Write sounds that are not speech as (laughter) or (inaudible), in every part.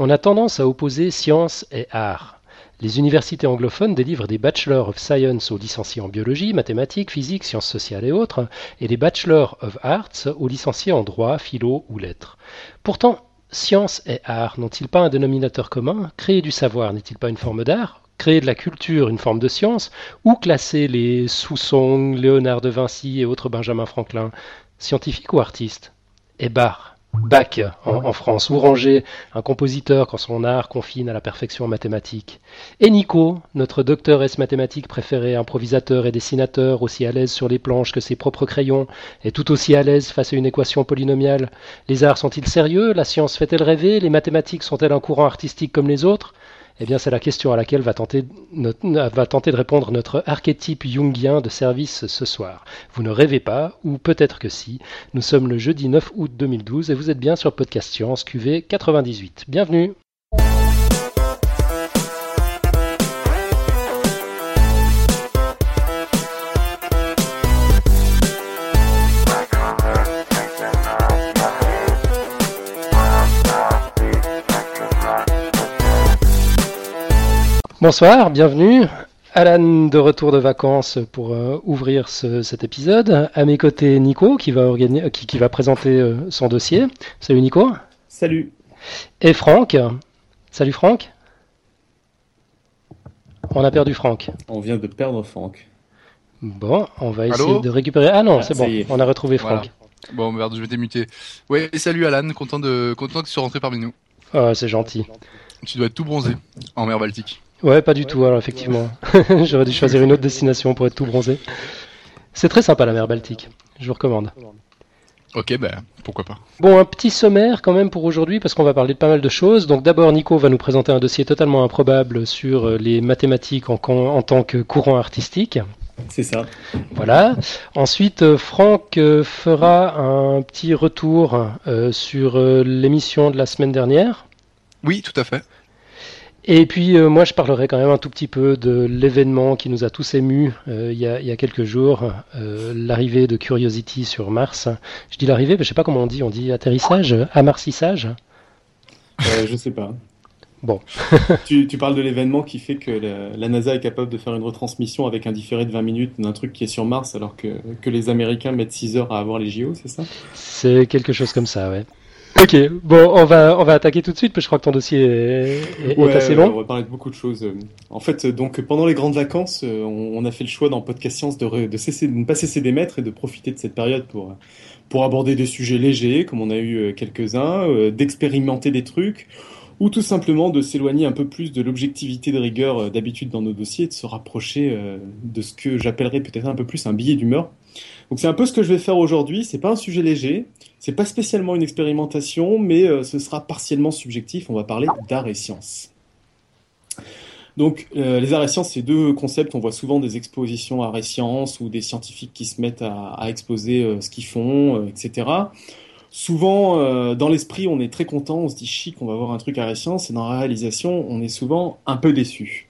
On a tendance à opposer science et art. Les universités anglophones délivrent des Bachelor of Science aux licenciés en biologie, mathématiques, physique, sciences sociales et autres, et des Bachelor of Arts aux licenciés en droit, philo ou lettres. Pourtant, science et art n'ont-ils pas un dénominateur commun? Créer du savoir n'est-il pas une forme d'art? Créer de la culture une forme de science? Ou classer les Sousson, Léonard de Vinci et autres Benjamin Franklin Scientifiques ou artistes? Et Bach Bach en, France, ou Ranger, un compositeur quand son art confine à la perfection mathématique. Et Nico, notre docteur S mathématique préféré, improvisateur et dessinateur, aussi à l'aise sur les planches que ses propres crayons, et tout aussi à l'aise face à une équation polynomiale. Les arts sont-ils sérieux? La science fait-elle rêver? Les mathématiques sont-elles un courant artistique comme les autres? Eh bien, c'est la question à laquelle va tenter, de répondre notre archétype jungien de service ce soir. Vous ne rêvez pas, ou peut-être que si. Nous sommes le jeudi 9 août 2012 et vous êtes bien sur Podcast Science QV 98. Bienvenue Bonsoir, bienvenue. Alan de retour de vacances pour euh, ouvrir cet épisode. À mes côtés, Nico qui va, qui, va présenter euh, son dossier. Salut Nico. Salut. Et Franck. Salut Franck. On a perdu Franck. On vient de perdre Franck. Bon, on va essayer de récupérer. Ah non, ah, c'est bon, on a retrouvé Franck. Bon, merde, je vais t'émuter. Ouais, salut Alan, content de content que tu sois rentré parmi nous. Ah, c'est gentil. Tu dois être tout bronzé en mer Baltique. Ouais, pas du tout, alors effectivement. (laughs) J'aurais dû choisir une autre destination pour être tout bronzé. C'est très sympa la mer Baltique, je vous recommande. Ok, ben pourquoi pas. Bon, un petit sommaire quand même pour aujourd'hui parce qu'on va parler de pas mal de choses. Donc d'abord, Nico va nous présenter un dossier totalement improbable sur euh, les mathématiques en, en tant que courant artistique. C'est ça. Voilà. Ensuite, euh, Franck euh, fera un petit retour sur l'émission de la semaine dernière. Oui, tout à fait. Et puis euh, moi je parlerai quand même un tout petit peu de l'événement qui nous a tous émus euh, il, y a, quelques jours, euh, l'arrivée de Curiosity sur Mars. Je dis l'arrivée, mais je sais pas comment on dit, on dit atterrissage, amarcissage Je sais pas. Bon. (laughs) tu, parles de l'événement qui fait que la, NASA est capable de faire une retransmission avec un différé de 20 minutes d'un truc qui est sur Mars alors que, que les Américains mettent 6 heures à avoir les JO, c'est ça? C'est quelque chose comme ça, ouais. Ok, bon, on va, on va attaquer tout de suite, parce que je crois que ton dossier est, assez long. On va parler de beaucoup de choses. En fait, donc pendant les grandes vacances, on, a fait le choix dans Podcast Science de, de, cesser, de ne pas cesser d'émettre et de profiter de cette période pour, pour aborder des sujets légers, comme on a eu euh, quelques-uns, euh, d'expérimenter des trucs, ou tout simplement de s'éloigner un peu plus de l'objectivité de rigueur euh, d'habitude dans nos dossiers, et de se rapprocher de ce que j'appellerais peut-être un peu plus un billet d'humeur. Donc c'est un peu ce que je vais faire aujourd'hui. C'est pas un sujet léger, c'est pas spécialement une expérimentation, mais euh, ce sera partiellement subjectif. On va parler d'art et sciences. Donc euh, les arts et sciences, c'est deux concepts. On voit souvent des expositions arts et sciences ou des scientifiques qui se mettent à, exposer euh, ce qu'ils font, etc. Souvent, dans l'esprit, on est très content, on se dit chic, on va voir un truc arts et sciences, et dans la réalisation, on est souvent un peu déçu.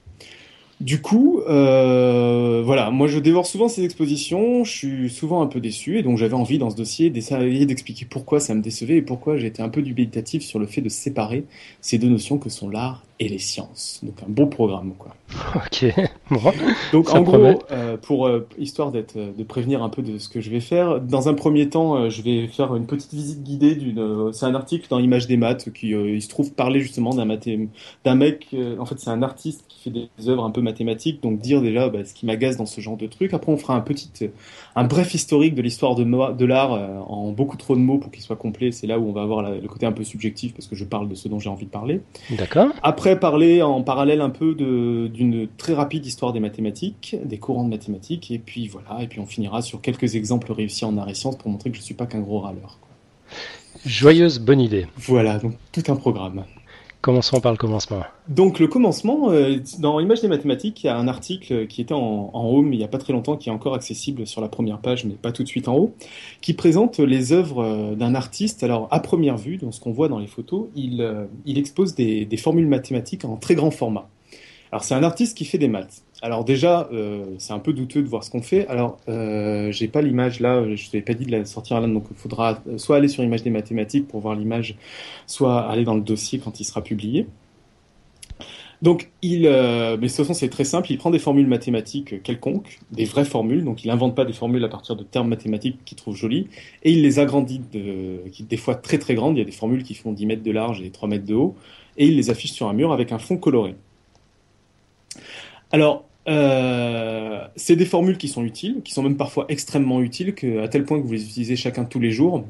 Du coup, euh, voilà, moi je dévore souvent ces expositions, je suis souvent un peu déçu, et donc j'avais envie dans ce dossier d'essayer d'expliquer pourquoi ça me décevait et pourquoi j'étais un peu dubitatif sur le fait de séparer ces deux notions que sont l'art et les sciences. Donc un beau programme, quoi. Ok. (laughs) Donc en gros, euh, pour euh, histoire d'être, euh, de prévenir un peu de ce que je vais faire, dans un premier temps, je vais faire une petite visite guidée d'une. c'est un article dans Image des maths qui il se trouve parler justement d'un mathé... d'un mec. en fait, c'est un artiste qui fait des œuvres un peu mathématiques. Donc dire déjà bah, ce qui m'agace dans ce genre de truc. Après, on fera un petit, un bref historique de l'histoire de, de l'art en beaucoup trop de mots pour qu'il soit complet. C'est là où on va avoir le côté un peu subjectif parce que je parle de ce dont j'ai envie de parler. D'accord. Après parler en parallèle un peu d'une très rapide histoire des mathématiques, des courants de mathématiques, et puis voilà, et puis on finira sur quelques exemples réussis en arts et sciences pour montrer que je ne suis pas qu'un gros râleur. Joyeuse bonne idée. Voilà, donc tout un programme. Commençons par le commencement. Donc le commencement, euh, dans l'image des mathématiques, il y a un article qui était en, en home il n'y a pas très longtemps, qui est encore accessible sur la première page, mais pas tout de suite en haut, qui présente les œuvres euh, d'un artiste. Alors à première vue, dans ce qu'on voit dans les photos, il, euh, expose des formules mathématiques en très grand format. Alors c'est un artiste qui fait des maths. Alors déjà, euh, c'est un peu douteux de voir ce qu'on fait. Alors, euh, j'ai pas l'image là, je t'avais pas dit de la sortir là, donc il faudra soit aller sur Image des mathématiques pour voir l'image, soit aller dans le dossier quand il sera publié. Donc, il, euh, mais de toute façon, c'est très simple. Il prend des formules mathématiques quelconques, des vraies formules. Donc, il invente pas des formules à partir de termes mathématiques qu'il trouve jolis, et il les agrandit, de, des fois très très grandes. Il y a des formules qui font 10 mètres de large et 3 mètres de haut, et il les affiche sur un mur avec un fond coloré. Alors, euh, c'est des formules qui sont utiles, qui sont même parfois extrêmement utiles, que, à tel point que vous les utilisez chacun tous les jours.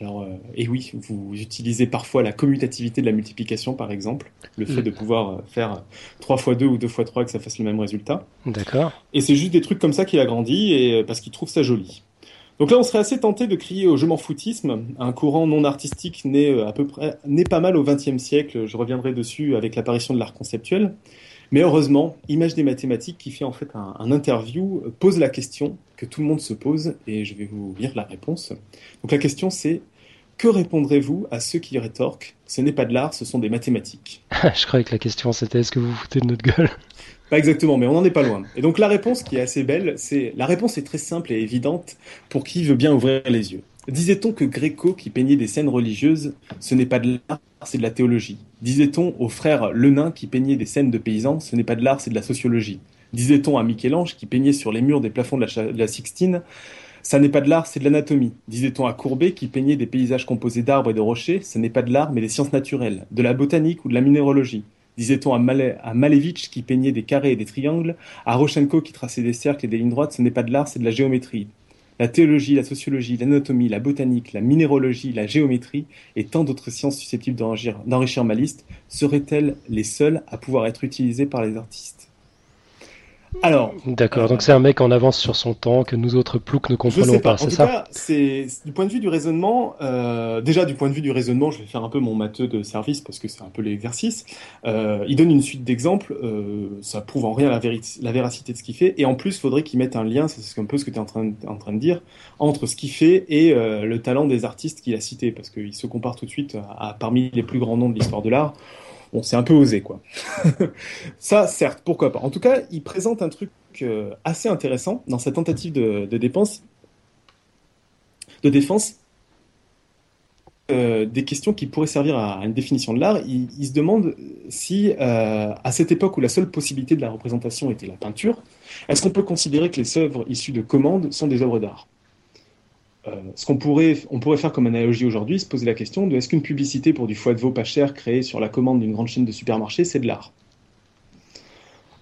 Alors, euh, et oui, vous utilisez parfois la commutativité de la multiplication, par exemple, le fait mm. de pouvoir faire 3 x 2 ou 2 x 3 que ça fasse le même résultat. D'accord. Et c'est juste des trucs comme ça qu'il a grandi et euh, parce qu'il trouve ça joli. Donc là, on serait assez tenté de crier au je m'en foutisme, un courant non artistique né euh, à peu près, né pas mal au XXe siècle. Je reviendrai dessus avec l'apparition de l'art conceptuel. Mais heureusement, Image des mathématiques, qui fait en fait un, un, interview, pose la question que tout le monde se pose, et je vais vous lire la réponse. Donc la question c'est que répondrez-vous à ceux qui rétorquent Ce n'est pas de l'art, ce sont des mathématiques? (laughs) Je croyais que la question c'était est-ce que vous vous foutez de notre gueule? (laughs) Pas exactement, mais on n'en est pas loin. Et donc la réponse qui est assez belle, c'est la réponse est très simple et évidente pour qui veut bien ouvrir les yeux. Disait-on que Gréco, qui peignait des scènes religieuses, ce n'est pas de l'art, c'est de la théologie Disait-on au frère Lenain, qui peignait des scènes de paysans, ce n'est pas de l'art, c'est de la sociologie Disait-on à Michel-Ange, qui peignait sur les murs des plafonds de la, Sixtine, ça n'est pas de l'art, c'est de l'anatomie. Disait-on à Courbet qui peignait des paysages composés d'arbres et de rochers, ce n'est pas de l'art mais des sciences naturelles, de la botanique ou de la minéralogie. Disait-on à, Malevich qui peignait des carrés et des triangles, à Rochenko qui traçait des cercles et des lignes droites, ce n'est pas de l'art, c'est de la géométrie. La théologie, la sociologie, l'anatomie, la botanique, la minéralogie, la géométrie et tant d'autres sciences susceptibles d'enrichir ma liste seraient-elles les seules à pouvoir être utilisées par les artistes? Alors. D'accord, donc c'est un mec en avance sur son temps que nous autres ploucs ne comprenons pas, c'est ça c'est du point de vue du raisonnement. Euh, déjà, du point de vue du raisonnement, je vais faire un peu mon matheux de service parce que c'est un peu l'exercice. Euh, il donne une suite d'exemples. Euh, ça prouve en rien la, la véracité de ce qu'il fait. Et en plus, il faudrait qu'il mette un lien, c'est un peu ce que tu es en train, en train de dire, entre ce qu'il fait et euh, le talent des artistes qu'il a cités, parce qu'il se compare tout de suite à parmi les plus grands noms de l'histoire de l'art. Bon, c'est un peu osé, quoi. (laughs) ça, certes, pourquoi pas. En tout cas, il présente un truc euh, assez intéressant dans sa tentative de, de défense. Euh, des questions qui pourraient servir à, une définition de l'art. Il, se demande si, euh, à cette époque où la seule possibilité de la représentation était la peinture, est-ce qu'on peut considérer que les œuvres issues de commandes sont des œuvres d'art? Euh, ce qu'on pourrait, on pourrait faire comme analogie aujourd'hui, se poser la question de est-ce qu'une publicité pour du foie de veau pas cher créée sur la commande d'une grande chaîne de supermarchés, c'est de l'art?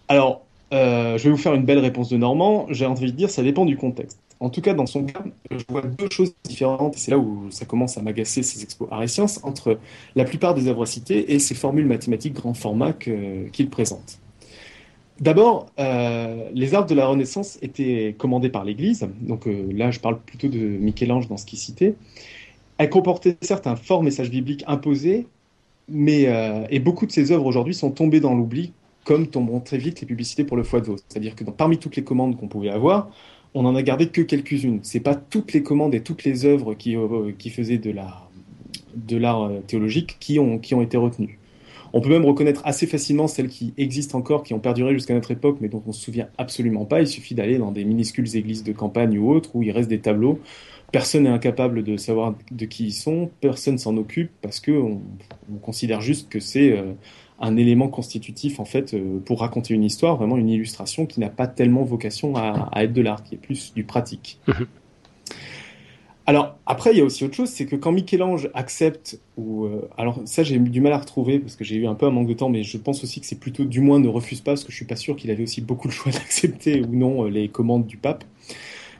Alors, euh, je vais vous faire une belle réponse de Normand. J'ai envie de dire, ça dépend du contexte. En tout cas, dans son cas, je vois deux choses différentes, et c'est là où ça commence à m'agacer ces expos art et sciences, entre la plupart des œuvres citées et ces formules mathématiques grand format qu'il présente. D'abord, euh, les arbres de la Renaissance étaient commandés par l'Église. Donc euh, là, je parle plutôt de Michel-Ange dans ce qu'il citait. Elles comportaient certes un fort message biblique imposé, mais euh, et beaucoup de ces œuvres aujourd'hui sont tombées dans l'oubli, comme tomberont très vite les publicités pour le foie de veau. C'est-à-dire que parmi toutes les commandes qu'on pouvait avoir, on n'en a gardé que quelques-unes. C'est pas toutes les commandes et toutes les œuvres qui, faisaient de l'art de théologique qui ont, qui ont été retenues. On peut même reconnaître assez facilement celles qui existent encore, qui ont perduré jusqu'à notre époque, mais dont on se souvient absolument pas. Il suffit d'aller dans des minuscules églises de campagne ou autres, où il reste des tableaux. Personne n'est incapable de savoir de qui ils sont, personne s'en occupe, parce que on, considère juste que c'est euh, un élément constitutif, en fait, euh, pour raconter une histoire, vraiment une illustration qui n'a pas tellement vocation à, à être de l'art, qui est plus du pratique. Alors après, il y a aussi autre chose, c'est que quand Michel-Ange accepte, ou euh, alors ça j'ai du mal à retrouver parce que j'ai eu un peu un manque de temps, mais je pense aussi que c'est plutôt du moins ne refuse pas parce que je suis pas sûr qu'il avait aussi beaucoup le choix (laughs) d'accepter ou non euh, les commandes du pape,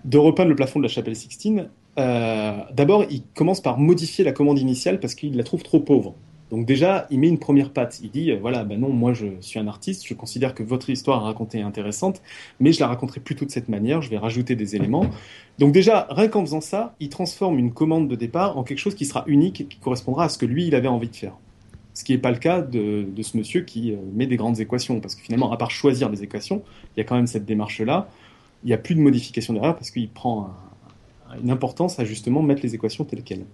de repeindre le plafond de la chapelle Sixtine. Euh, d'abord, il commence par modifier la commande initiale parce qu'il la trouve trop pauvre. Donc déjà, il met une première patte. Il dit, voilà, ben non, moi je suis un artiste, je considère que votre histoire à raconter est intéressante, mais je la raconterai plutôt de cette manière, je vais rajouter des éléments. Donc déjà, rien qu'en faisant ça, il transforme une commande de départ en quelque chose qui sera unique qui correspondra à ce que lui, il avait envie de faire. Ce qui n'est pas le cas de, ce monsieur qui euh, met des grandes équations, parce que finalement, à part choisir des équations, il y a quand même cette démarche-là. Il n'y a plus de modification derrière parce qu'il prend une importance à justement mettre les équations telles quelles.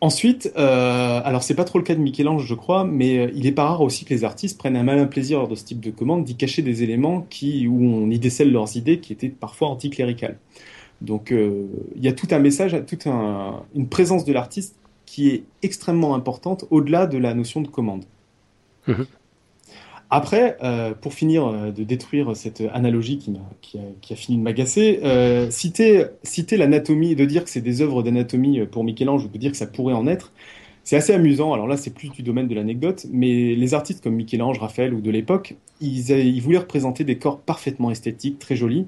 Ensuite, euh, alors c'est pas trop le cas de Michel-Ange, je crois, mais euh, il est pas rare aussi que les artistes prennent un malin plaisir lors de ce type de commande d'y cacher des éléments qui, où on y décèle leurs idées qui étaient parfois anticléricales. Donc euh, il y a tout un message, toute un, une présence de l'artiste qui est extrêmement importante au-delà de la notion de commande. Après, euh, pour finir euh, de détruire cette analogie qui, a, qui a fini de m'agacer, euh, citer, citer l'anatomie, de dire que c'est des œuvres d'anatomie pour Michel-Ange, ou de dire que ça pourrait en être, c'est assez amusant. Alors là, c'est plus du domaine de l'anecdote, mais les artistes comme Michel-Ange, Raphaël ou de l'époque, ils, ils voulaient représenter des corps parfaitement esthétiques, très jolis,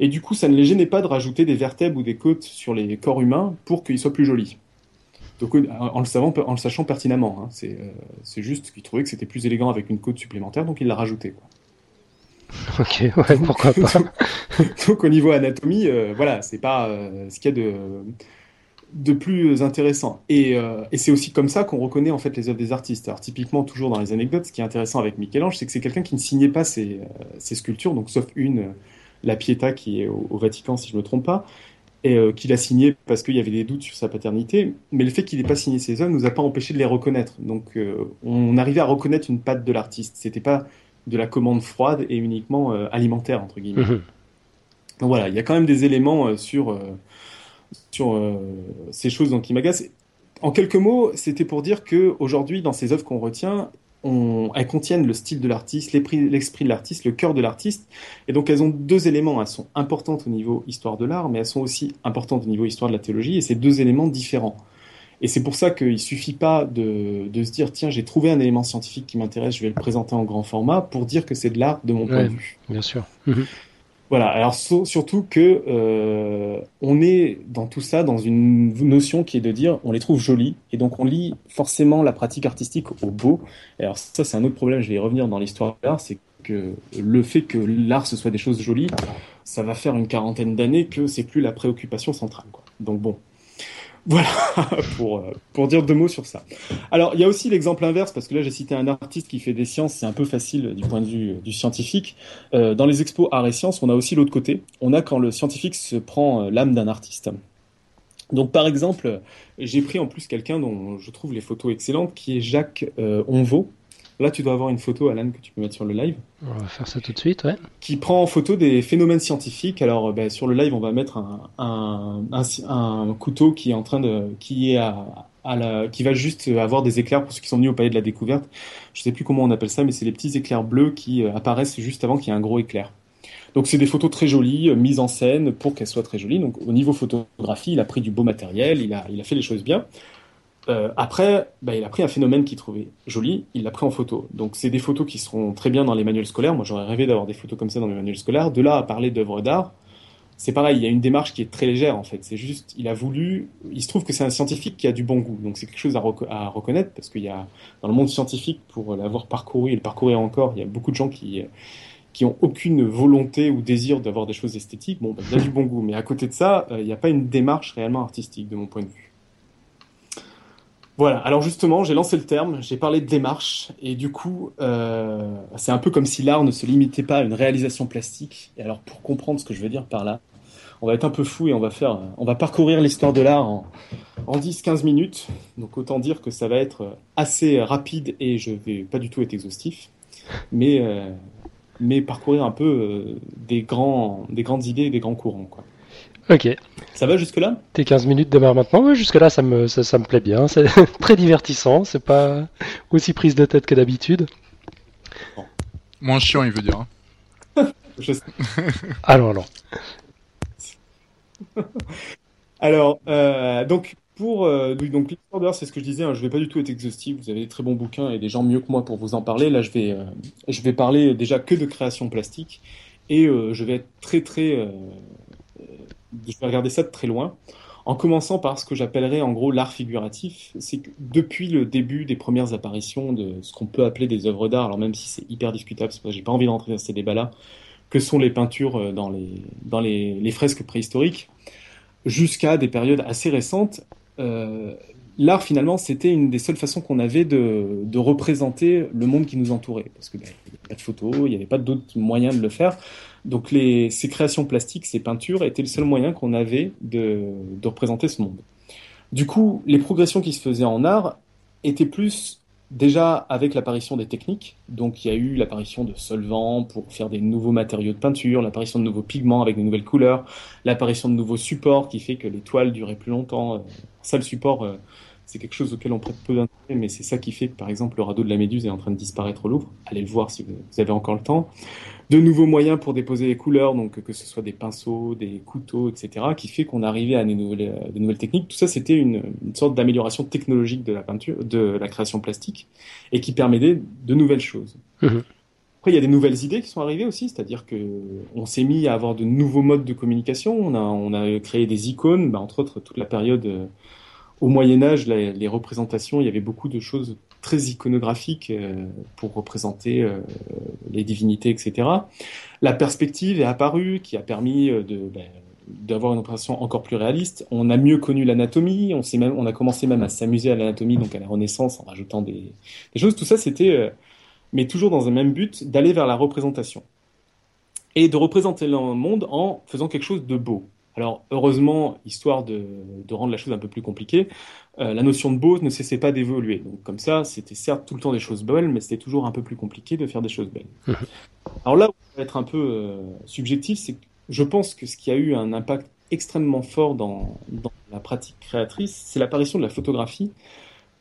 et du coup, ça ne les gênait pas de rajouter des vertèbres ou des côtes sur les corps humains pour qu'ils soient plus jolis. Donc, en le, savant, en le sachant pertinemment, hein. c'est euh, c'est juste qu'ils trouvaient que c'était plus élégant avec une côte supplémentaire, donc ils l'a rajouté. Quoi. (laughs) Ok, ouais, pourquoi pas. (laughs) Donc au niveau anatomie, euh, voilà, c'est pas euh, ce qu'il y a de, de plus intéressant. Et, euh, et c'est aussi comme ça qu'on reconnaît en fait les œuvres des artistes. Alors typiquement, toujours dans les anecdotes, ce qui est intéressant avec Michel-Ange, c'est que c'est quelqu'un qui ne signait pas ses, ses sculptures, donc sauf une, la Pietà qui est au, au Vatican, si je me trompe pas, et euh, qu'il a signé parce qu'il y avait des doutes sur sa paternité. Mais le fait qu'il n'ait pas signé ses œuvres nous a pas empêché de les reconnaître. Donc euh, on arrivait à reconnaître une patte de l'artiste. C'était pas de la commande froide et uniquement euh, alimentaire entre guillemets. Mhm. Donc voilà, il y a quand même des éléments euh, sur, sur ces choses donc, qui m'agacent. En quelques mots, c'était pour dire que aujourd'hui, dans ces œuvres qu'on retient, on, elles contiennent le style de l'artiste, l'esprit de l'artiste, le cœur de l'artiste. Et donc elles ont deux éléments. Elles sont importantes au niveau histoire de l'art, mais elles sont aussi importantes au niveau histoire de la théologie. Et c'est deux éléments différents. Et c'est pour ça qu'il suffit pas de, de se dire tiens j'ai trouvé un élément scientifique qui m'intéresse, je vais le présenter en grand format pour dire que c'est de l'art de mon point de vue. Bien sûr. Voilà, alors surtout que euh, on est dans tout ça dans une notion qui est de dire on les trouve jolies et donc on lie forcément la pratique artistique au beau. Alors ça c'est un autre problème, je vais y revenir dans l'histoire de l'art, c'est que le fait que l'art ce soit des choses jolies, ça va faire une quarantaine d'années que c'est plus la préoccupation centrale. Quoi. Donc bon, voilà (laughs) pour, euh, pour dire deux mots sur ça. Alors, il y a aussi l'exemple inverse, parce que là, j'ai cité un artiste qui fait des sciences, c'est un peu facile du point de vue euh, du scientifique. Euh, dans les expos art et sciences, on a aussi l'autre côté. On a quand le scientifique se prend l'âme d'un artiste. Donc, par exemple, j'ai pris en plus quelqu'un dont je trouve les photos excellentes, qui est Jacques Onvaux. Là, tu dois avoir une photo, Alan, que tu peux mettre sur le live On va faire ça tout de suite, ouais. qui prend en photo des phénomènes scientifiques. Alors, ben, sur le live, on va mettre un, un, un, un couteau qui est en train de, qui est à, à la, qui va juste avoir des éclairs pour ceux qui sont venus au palais de la découverte. Je sais plus comment on appelle ça, mais c'est les petits éclairs bleus qui euh, apparaissent juste avant qu'il y ait un gros éclair. Donc, c'est des photos très jolies, euh, mises en scène pour qu'elles soient très jolies. Donc, au niveau photographie, il a pris du beau matériel, il a, il a fait les choses bien. Euh, après, bah, il a pris un phénomène qu'il trouvait joli, il l'a pris en photo. Donc c'est des photos qui seront très bien dans les manuels scolaires. Moi j'aurais rêvé d'avoir des photos comme ça dans mes manuels scolaires. De là à parler d'œuvres d'art, c'est pareil, il y a une démarche qui est très légère en fait. C'est juste, il a voulu, il se trouve que c'est un scientifique qui a du bon goût. Donc c'est quelque chose à, à reconnaître parce qu'il y a dans le monde scientifique, pour l'avoir parcouru et le parcourir encore, il y a beaucoup de gens qui qui ont aucune volonté ou désir d'avoir des choses esthétiques. Bon, bah, il y a du bon goût, mais à côté de ça, euh, il n'y a pas une démarche réellement artistique de mon point de vue. Voilà, alors justement, j'ai lancé le terme, j'ai parlé de démarche, et du coup, euh, c'est un peu comme si l'art ne se limitait pas à une réalisation plastique. Et alors, pour comprendre ce que je veux dire par là, on va être un peu fou et on va faire, on va parcourir l'histoire de l'art en, en 10-15 minutes. Donc autant dire que ça va être assez rapide et je vais pas du tout être exhaustif, mais euh, parcourir un peu euh, des grands, des grandes idées des grands courants, quoi. Ok. Ça va jusque là Tes 15 minutes démarrent maintenant? Ouais, jusque-là, ça me, ça, ça me plaît bien. C'est (laughs) très divertissant. C'est pas aussi prise de tête que d'habitude. Moins chiant, il veut dire. hein. (laughs) Je sais. (laughs) Allons, allons. Alors, euh, donc, pour euh, oui, donc l'histoire c'est ce que je disais, hein, je vais pas du tout être exhaustif, vous avez des très bons bouquins et des gens mieux que moi pour vous en parler. Là, je vais, euh, je vais parler déjà que de création plastique et euh, je vais être très, très. Je vais regarder ça de très loin, en commençant par ce que j'appellerais en gros l'art figuratif. C'est que depuis le début des premières apparitions de ce qu'on peut appeler des œuvres d'art, alors même si c'est hyper discutable, parce que j'ai pas envie d'entrer dans ces débats-là, que sont les peintures euh, dans les, dans les, les fresques préhistoriques, jusqu'à des périodes assez récentes, euh, l'art finalement c'était une des seules façons qu'on avait de, représenter le monde qui nous entourait. Parce que ben, il n'y avait pas de photos, il n'y avait pas d'autres moyens de le faire. Donc les, ces créations plastiques, ces peintures étaient le seul moyen qu'on avait de, représenter ce monde. Du coup, les progressions qui se faisaient en art étaient plus déjà avec l'apparition des techniques. Donc il y a eu l'apparition de solvants pour faire des nouveaux matériaux de peinture, l'apparition de nouveaux pigments avec de nouvelles couleurs, l'apparition de nouveaux supports qui fait que les toiles duraient plus longtemps. Ça, le support, euh, c'est quelque chose auquel on prête peu d'intérêt, mais c'est ça qui fait que, par exemple, le radeau de la Méduse est en train de disparaître au Louvre. Allez le voir si vous avez encore le temps de nouveaux moyens pour déposer les couleurs, donc que ce soit des pinceaux, des couteaux, etc., qui fait qu'on arrivait à des nouvelles, de nouvelles techniques. Tout ça, c'était une, sorte d'amélioration technologique de la peinture, de la création plastique, et qui permettait de nouvelles choses. Mhm. Après, il y a des nouvelles idées qui sont arrivées aussi, c'est-à-dire que on s'est mis à avoir de nouveaux modes de communication. On a, on a créé des icônes, bah, entre autres toute la période euh, au Moyen Âge, les représentations, il y avait beaucoup de choses très iconographiques euh, pour représenter euh, les divinités, etc. La perspective est apparue, qui a permis euh, ben, d'avoir une représentation encore plus réaliste. On a mieux connu l'anatomie, on, on a commencé même à s'amuser à l'anatomie, donc à la Renaissance, en rajoutant des choses. Tout ça, c'était, mais toujours dans un même but, d'aller vers la représentation. Et de représenter le monde en faisant quelque chose de beau. Alors heureusement, histoire de, rendre la chose un peu plus compliquée, euh, la notion de beau ne cessait pas d'évoluer. Donc comme ça, c'était certes tout le temps des choses belles, mais c'était toujours un peu plus compliqué de faire des choses belles. Mhm. Alors là on va être un peu euh, subjectif, c'est que je pense que ce qui a eu un impact extrêmement fort dans la pratique créatrice, c'est l'apparition de la photographie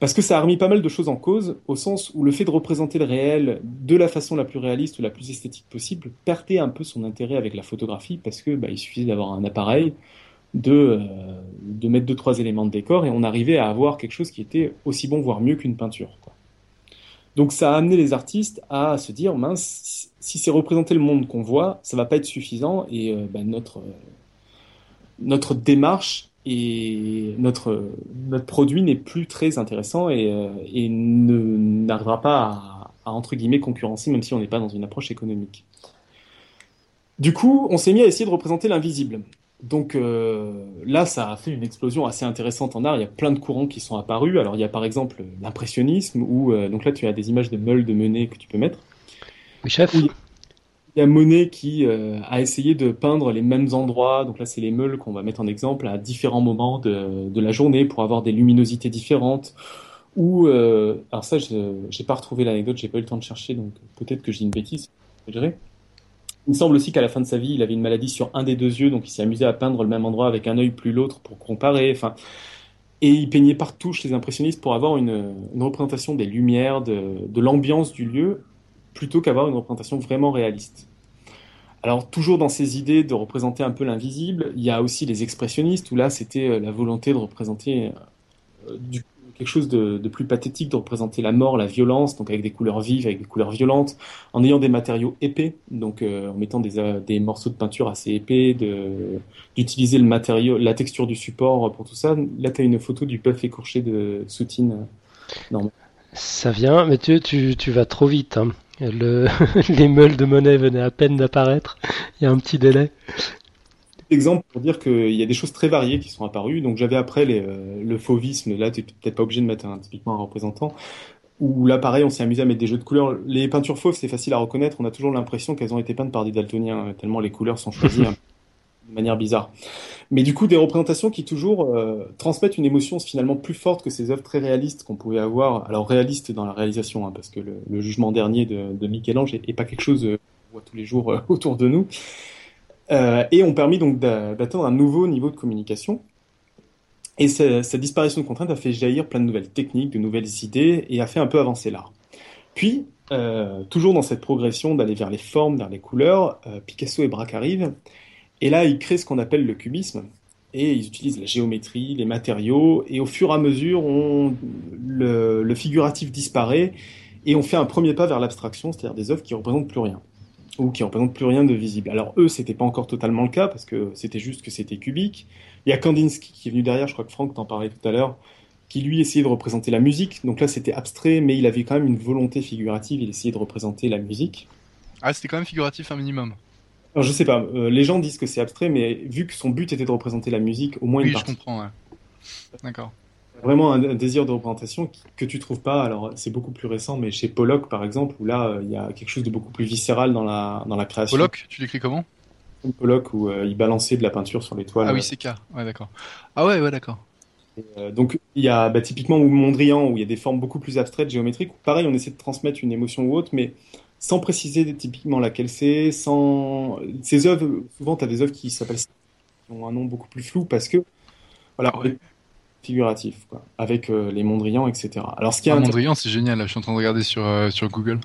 parce que ça a remis pas mal de choses en cause, au sens où le fait de représenter le réel de la façon la plus réaliste ou la plus esthétique possible perdait un peu son intérêt avec la photographie, parce que bah, il suffisait d'avoir un appareil, de, euh, de mettre deux trois éléments de décor, et on arrivait à avoir quelque chose qui était aussi bon, voire mieux qu'une peinture. Donc ça a amené les artistes à se dire, mince, si c'est représenter le monde qu'on voit, ça va pas être suffisant, et euh, bah, notre, euh, notre démarche et notre notre produit n'est plus très intéressant et, euh, et ne n'arrivera pas à, à, entre guillemets concurrencer même si on n'est pas dans une approche économique. Du coup, on s'est mis à essayer de représenter l'invisible. Donc euh, là, ça a fait une explosion assez intéressante en art. Il y a plein de courants qui sont apparus. Alors il y a par exemple l'impressionnisme où euh, donc là tu as des images de meules de menées que tu peux mettre. Oui, chef. Il y a Monet qui euh, a essayé de peindre les mêmes endroits. Donc là, c'est les meules qu'on va mettre en exemple à différents moments de, la journée pour avoir des luminosités différentes. Ou euh, alors ça, je j'ai pas retrouvé l'anecdote, j'ai pas eu le temps de chercher, donc peut-être que j'ai une bêtise. Il me semble aussi qu'à la fin de sa vie, il avait une maladie sur un des deux yeux, donc il s'est amusé à peindre le même endroit avec un œil plus l'autre pour comparer. Enfin, et il peignait partout chez les impressionnistes pour avoir une, représentation des lumières, de l'ambiance du lieu plutôt qu'avoir une représentation vraiment réaliste. Alors toujours dans ces idées de représenter un peu l'invisible, il y a aussi les expressionnistes où là c'était euh, la volonté de représenter euh, quelque chose de, plus pathétique, de représenter la mort, la violence, donc avec des couleurs vives, avec des couleurs violentes, en ayant des matériaux épais, donc euh, en mettant des, morceaux de peinture assez épais, d'utiliser le matériau, la texture du support pour tout ça. Là tu as une photo du puff écorché de Soutine. Ça vient, mais tu, tu, vas trop vite. Hein. Le, (laughs) les meules de monnaie venaient à peine d'apparaître. Il y a un petit délai. Exemple pour dire qu'il y a des choses très variées qui sont apparues. Donc j'avais après les, euh, le fauvisme. Là, tu n'es peut-être pas obligé de mettre un, typiquement un représentant. Ou là, pareil, on s'est amusé à mettre des jeux de couleurs. Les peintures fauves, c'est facile à reconnaître. On a toujours l'impression qu'elles ont été peintes par des daltoniens, tellement les couleurs sont choisies (laughs) de manière bizarre. Mais du coup, des représentations qui toujours euh, transmettent une émotion finalement plus forte que ces œuvres très réalistes qu'on pouvait avoir. Alors réalistes dans la réalisation, hein, parce que le, jugement dernier de, Michel-Ange est, pas quelque chose euh, qu'on voit tous les jours euh, (laughs) autour de nous. et ont permis donc d'atteindre un nouveau niveau de communication. Et cette disparition de contraintes a fait jaillir plein de nouvelles techniques, de nouvelles idées, et a fait un peu avancer l'art. Puis, toujours dans cette progression d'aller vers les formes, vers les couleurs, Picasso et Braque arrivent, et là, ils créent ce qu'on appelle le cubisme. Et ils utilisent la géométrie, les matériaux, et au fur et à mesure, on, le, figuratif disparaît, et on fait un premier pas vers l'abstraction, c'est-à-dire des œuvres qui représentent plus rien, ou qui représentent plus rien de visible. Alors eux, c'était pas encore totalement le cas, parce que c'était juste que c'était cubique. Il y a Kandinsky qui est venu derrière, je crois que Franck t'en parlait tout à l'heure, qui lui essayait de représenter la musique. Donc là, c'était abstrait, mais il avait quand même une volonté figurative, il essayait de représenter la musique. Ah, c'était quand même figuratif un minimum. Alors, je sais pas, euh, les gens disent que c'est abstrait, mais vu que son but était de représenter la musique, au moins une oui, partie. je comprends, ouais. D'accord. Vraiment un, désir de représentation que tu trouves pas, alors c'est beaucoup plus récent, mais chez Pollock par exemple, où là euh, il y a quelque chose de beaucoup plus viscéral dans la, dans la création. Pollock, tu l'écris comment? Pollock où euh, il balançait de la peinture sur les toiles. Ah oui, c'est K, ouais d'accord. Ah ouais, ouais d'accord. Donc il y a bah, typiquement Mondrian où il y a des formes beaucoup plus abstraites, géométriques. Pareil, on essaie de transmettre une émotion ou autre, mais sans préciser typiquement laquelle c'est. Sans ces œuvres, souvent tu as des œuvres qui s'appellent qui ont un nom beaucoup plus flou parce que voilà, figuratif, quoi, avec euh, les Mondrian, etc. Alors ce qui est ah, Mondrian, c'est génial. Là, je suis en train de regarder sur euh, sur Google.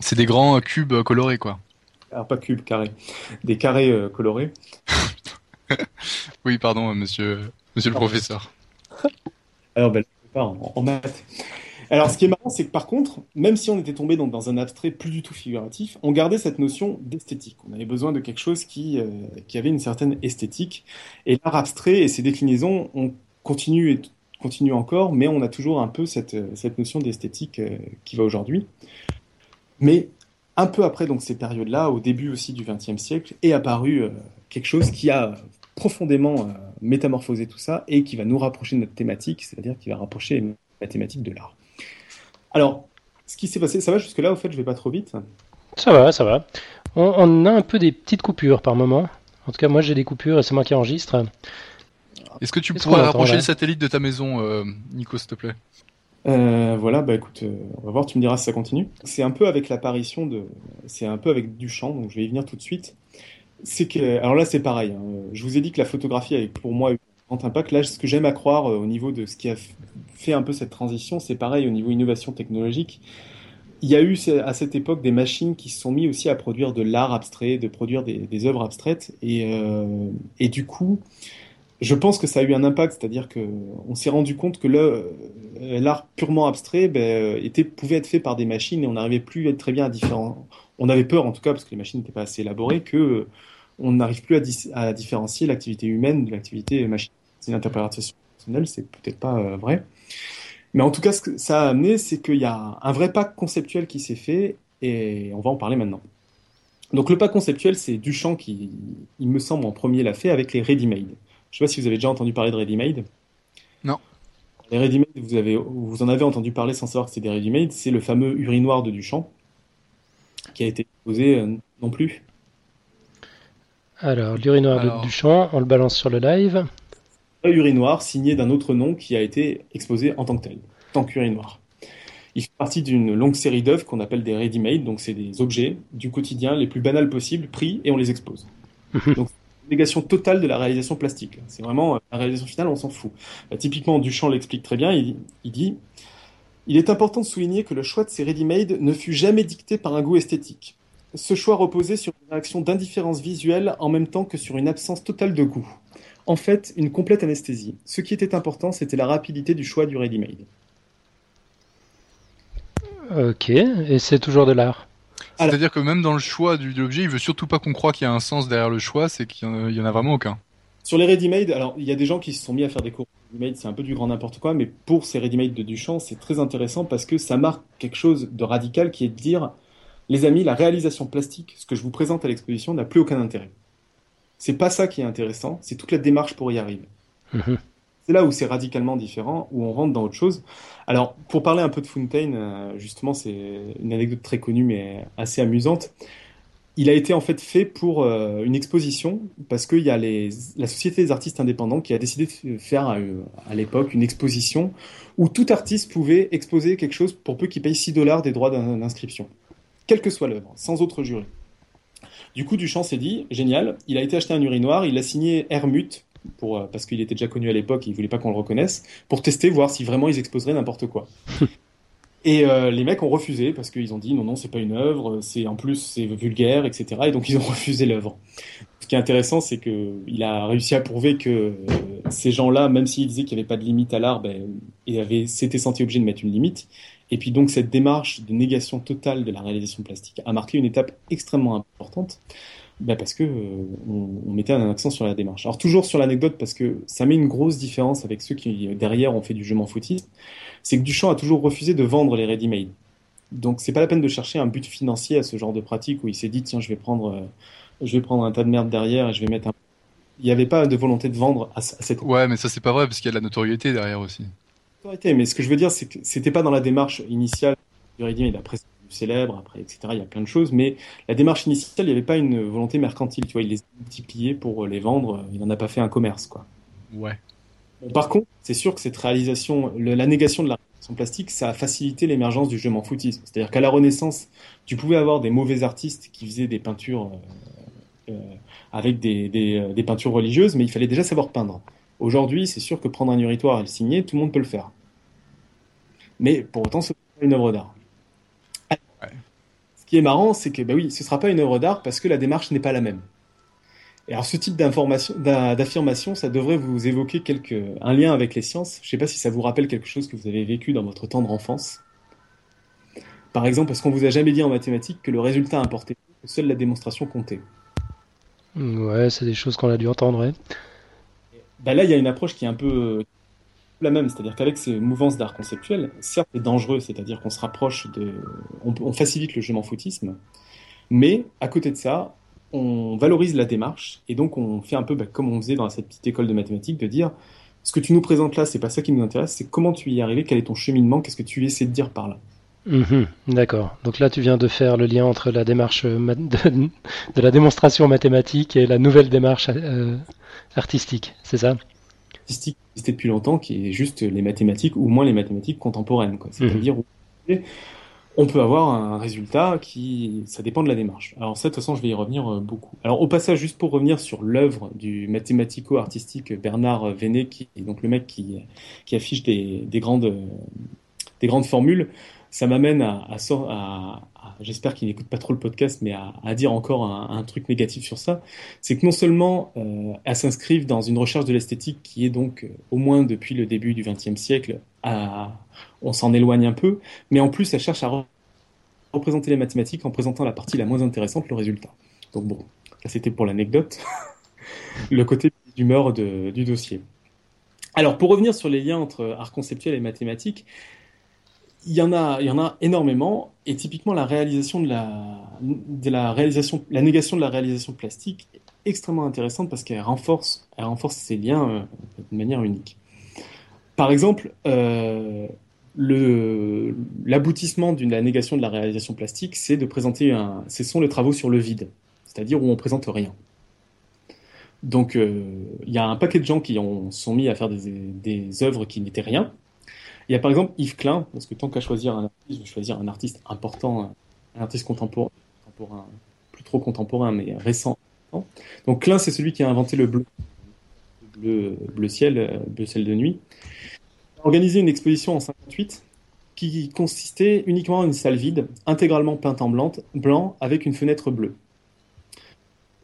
C'est des grands cubes colorés, quoi. Alors pas cubes, carrés, des carrés colorés. (laughs) oui, pardon, monsieur. Monsieur le professeur. Alors, ben, pas en, maths. Alors, ce qui est marrant, c'est que par contre, même si on était tombé dans, un abstrait plus du tout figuratif, on gardait cette notion d'esthétique. On avait besoin de quelque chose qui, euh, avait une certaine esthétique. Et l'art abstrait et ses déclinaisons, on continue et continue encore, mais on a toujours un peu cette, cette notion d'esthétique euh, qui va aujourd'hui. Mais un peu après donc ces périodes-là, au début aussi du XXe siècle, est apparu euh, quelque chose qui a profondément métamorphoser tout ça et qui va nous rapprocher de notre thématique, c'est-à-dire qui va rapprocher la thématique de l'art. Alors, ce qui s'est passé, ça va jusque-là, au fait, je vais pas trop vite Ça va, ça va. On, a un peu des petites coupures par moment. En tout cas, moi j'ai des coupures et c'est moi qui enregistre. Est-ce que tu pourrais rapprocher le satellite de ta maison, euh, Nico, s'il te plaît? Euh, voilà, bah écoute, euh, on va voir, tu me diras si ça continue. C'est un peu avec l'apparition de. C'est un peu avec Duchamp, donc je vais y venir tout de suite c'est que, alors là, c'est pareil. Hein. Je vous ai dit que la photographie avait pour moi grand impact. Là, ce que j'aime à croire euh, au niveau de ce qui a fait un peu cette transition, c'est pareil au niveau innovation technologique. Il y a eu à cette époque des machines qui se sont mis aussi à produire de l'art abstrait, de produire des, œuvres abstraites, et, euh, et du coup, je pense que ça a eu un impact, c'est-à-dire que on s'est rendu compte que euh, l'art purement abstrait ben, pouvait être fait par des machines et on n'arrivait plus très bien à différents. On avait peur en tout cas parce que les machines n'étaient pas assez élaborées que on n'arrive plus à, différencier l'activité humaine de l'activité machine. C'est une interprétation personnelle, c'est peut-être pas euh, vrai. Mais en tout cas, ce que ça a amené, c'est qu'il y a un vrai pas conceptuel qui s'est fait, et on va en parler maintenant. Donc le pas conceptuel, c'est Duchamp qui, il me semble, en premier l'a fait avec les ready-made. Je ne sais pas si vous avez déjà entendu parler de ready-made. Non. Les ready-made, vous, avez, vous en avez entendu parler sans savoir que c'est des ready-made. C'est le fameux urinoir de Duchamp, qui a été posé euh, non plus. Alors, l'urinoir de Duchamp, on le balance sur le live. Urinoir signé d'un autre nom qui a été exposé en tant que tel, tant qu'urinoir. Il fait partie d'une longue série d'œuvres qu'on appelle des ready-made, donc c'est des objets du quotidien les plus banals possibles, pris et on les expose. donc, négation totale de la réalisation plastique. C'est vraiment la réalisation finale, on s'en fout. Bah, typiquement, Duchamp l'explique très bien. Il, il, dit Il est important de souligner que le choix de ces ready-made ne fut jamais dicté par un goût esthétique. Ce choix reposait sur une réaction d'indifférence visuelle en même temps que sur une absence totale de goût. En fait, une complète anesthésie. Ce qui était important, c'était la rapidité du choix du ready-made. Ok, et c'est toujours de l'art. C'est-à-dire que même dans le choix de l'objet, il veut surtout pas qu'on croit qu'il y a un sens derrière le choix, c'est qu'il y, en a vraiment aucun. Sur les ready-made, alors il y a des gens qui se sont mis à faire des cours ready-made, c'est un peu du grand n'importe quoi, mais pour ces ready-made de Duchamp, c'est très intéressant parce que ça marque quelque chose de radical qui est de dire les amis, la réalisation plastique, ce que je vous présente à l'exposition, n'a plus aucun intérêt. C'est pas ça qui est intéressant, c'est toute la démarche pour y arriver. Mhm. C'est là où c'est radicalement différent, où on rentre dans autre chose. Alors, pour parler un peu de Fontaine, euh, justement, c'est une anecdote très connue mais assez amusante. Il a été en fait fait pour euh, une exposition parce qu'il y a les, la Société des artistes indépendants qui a décidé de faire euh, à l'époque une exposition où tout artiste pouvait exposer quelque chose pour peu qu'il paye 6 dollars des droits d'inscription quelle que soit l'œuvre, sans autre jury. Du coup, Duchamp s'est dit, génial, il a été acheté un urinoir, il a signé Hermut, pour, euh, parce qu'il était déjà connu à l'époque, il voulait pas qu'on le reconnaisse, pour tester, voir si vraiment ils exposeraient n'importe quoi. (laughs) et euh, les mecs ont refusé, parce qu'ils ont dit, non, non, c'est pas une œuvre, c'est en plus, c'est vulgaire, etc. Et donc ils ont (laughs) refusé l'œuvre. Ce qui est intéressant, c'est qu'il a réussi à prouver que euh, ces gens-là, même s'ils disaient qu'il n'y avait pas de limite à l'art, ben, ils s'étaient sentis obligés de mettre une limite. Et puis donc cette démarche de négation totale de la réalisation plastique a marqué une étape extrêmement importante, bah parce que euh, on, mettait un accent sur la démarche. Alors toujours sur l'anecdote parce que ça met une grosse différence avec ceux qui derrière ont fait du je m'en foutiste, c'est que Duchamp a toujours refusé de vendre les ready-made. Donc c'est pas la peine de chercher un but financier à ce genre de pratique où il s'est dit tiens je vais prendre euh, je vais prendre un tas de merde derrière et je vais mettre un il n'y avait pas de volonté de vendre à, à cette ouais mais ça c'est pas vrai parce qu'il y a de la notoriété derrière aussi mais ce que je veux dire, c'est que c'était pas dans la démarche initiale du il a presque célèbre, après, etc. Il y a plein de choses, mais la démarche initiale, il n'y avait pas une volonté mercantile, tu vois, il les a multipliés pour les vendre, il n'en a pas fait un commerce, quoi. Ouais. Bon, par contre, c'est sûr que cette réalisation, le- la négation de la réalisation plastique, ça a facilité l'émergence du je m'en foutisme. C'est-à-dire qu'à la Renaissance, tu pouvais avoir des mauvais artistes qui faisaient des peintures euh, euh, avec des, des, euh, des peintures religieuses, mais il fallait déjà savoir peindre. Aujourd'hui, c'est sûr que prendre un uritoire et le signer, tout le monde peut le faire. Mais pour autant, ce n'est pas une œuvre d'art. Ouais. Ce qui est marrant, c'est que bah oui, ce ne sera pas une œuvre d'art parce que la démarche n'est pas la même. Et alors, ce type d'affirmation, ça devrait vous évoquer quelque, un lien avec les sciences. Je ne sais pas si ça vous rappelle quelque chose que vous avez vécu dans votre tendre enfance. Par exemple, est-ce qu'on vous a jamais dit en mathématiques que le résultat importait, que seule la démonstration comptait? Ouais, c'est des choses qu'on a dû entendre, ouais. Bah là, il y a une approche qui est un peu euh, la même, c'est-à-dire qu'avec ces mouvances d'art conceptuel, certes, c'est dangereux, c'est-à-dire qu'on se rapproche de, on, facilite le je m'en foutisme, mais à côté de ça, on valorise la démarche et donc on fait un peu bah, comme on faisait dans cette petite école de mathématiques, de dire ce que tu nous présentes là, c'est pas ça qui nous intéresse, c'est comment tu y es arrivé, quel est ton cheminement, qu'est-ce que tu essaies de dire par là. Mhm, d'accord. Donc là, tu viens de faire le lien entre la démarche euh, (laughs) de, de la démonstration mathématique et la nouvelle démarche euh, artistique, c'est ça? Statistique qui existait depuis longtemps, qui est juste les mathématiques ou moins les mathématiques contemporaines, quoi. C'est-à-dire où on peut avoir un résultat qui, ça dépend de la démarche. Alors ça, de toute façon, je vais y revenir euh, beaucoup. Alors au passage, juste pour revenir sur l'œuvre du mathématico-artistique Bernard Vénet, qui est donc le mec qui, qui affiche des, des grandes, des grandes formules, ça m'amène à, j'espère qu'il n'écoute pas trop le podcast, mais à, dire encore un, truc négatif sur ça. C'est que non seulement euh, elles s'inscrivent dans une recherche de l'esthétique qui est donc, euh, au moins depuis le début du XXe siècle, on s'en éloigne un peu, mais en plus elles cherchent à re- représenter les mathématiques en présentant la partie la moins intéressante, le résultat. Donc bon, ça c'était pour l'anecdote, (laughs) le côté d'humeur du dossier. Alors pour revenir sur les liens entre art conceptuel et mathématiques, il y en a, il y en a énormément, et typiquement la réalisation de la, de la réalisation, la négation de la réalisation plastique est extrêmement intéressante parce qu'elle renforce, elle renforce ces liens euh, de manière unique. Par exemple, euh, l'aboutissement de la négation de la réalisation plastique, c'est de présenter un, ce sont les travaux sur le vide, c'est-à-dire où on présente rien. Donc, euh, il y a un paquet de gens qui ont sont mis à faire des œuvres qui n'étaient rien. Il y a par exemple Yves Klein, parce que tant qu'à choisir un artiste, je vais choisir un artiste important, un artiste contemporain, contemporain plus trop contemporain, mais récent. Donc Klein, c'est celui qui a inventé le bleu, le bleu, ciel, euh, bleu ciel de nuit. Il a organisé une exposition en 58 qui consistait uniquement en une salle vide, intégralement peinte en blanc avec une fenêtre bleue.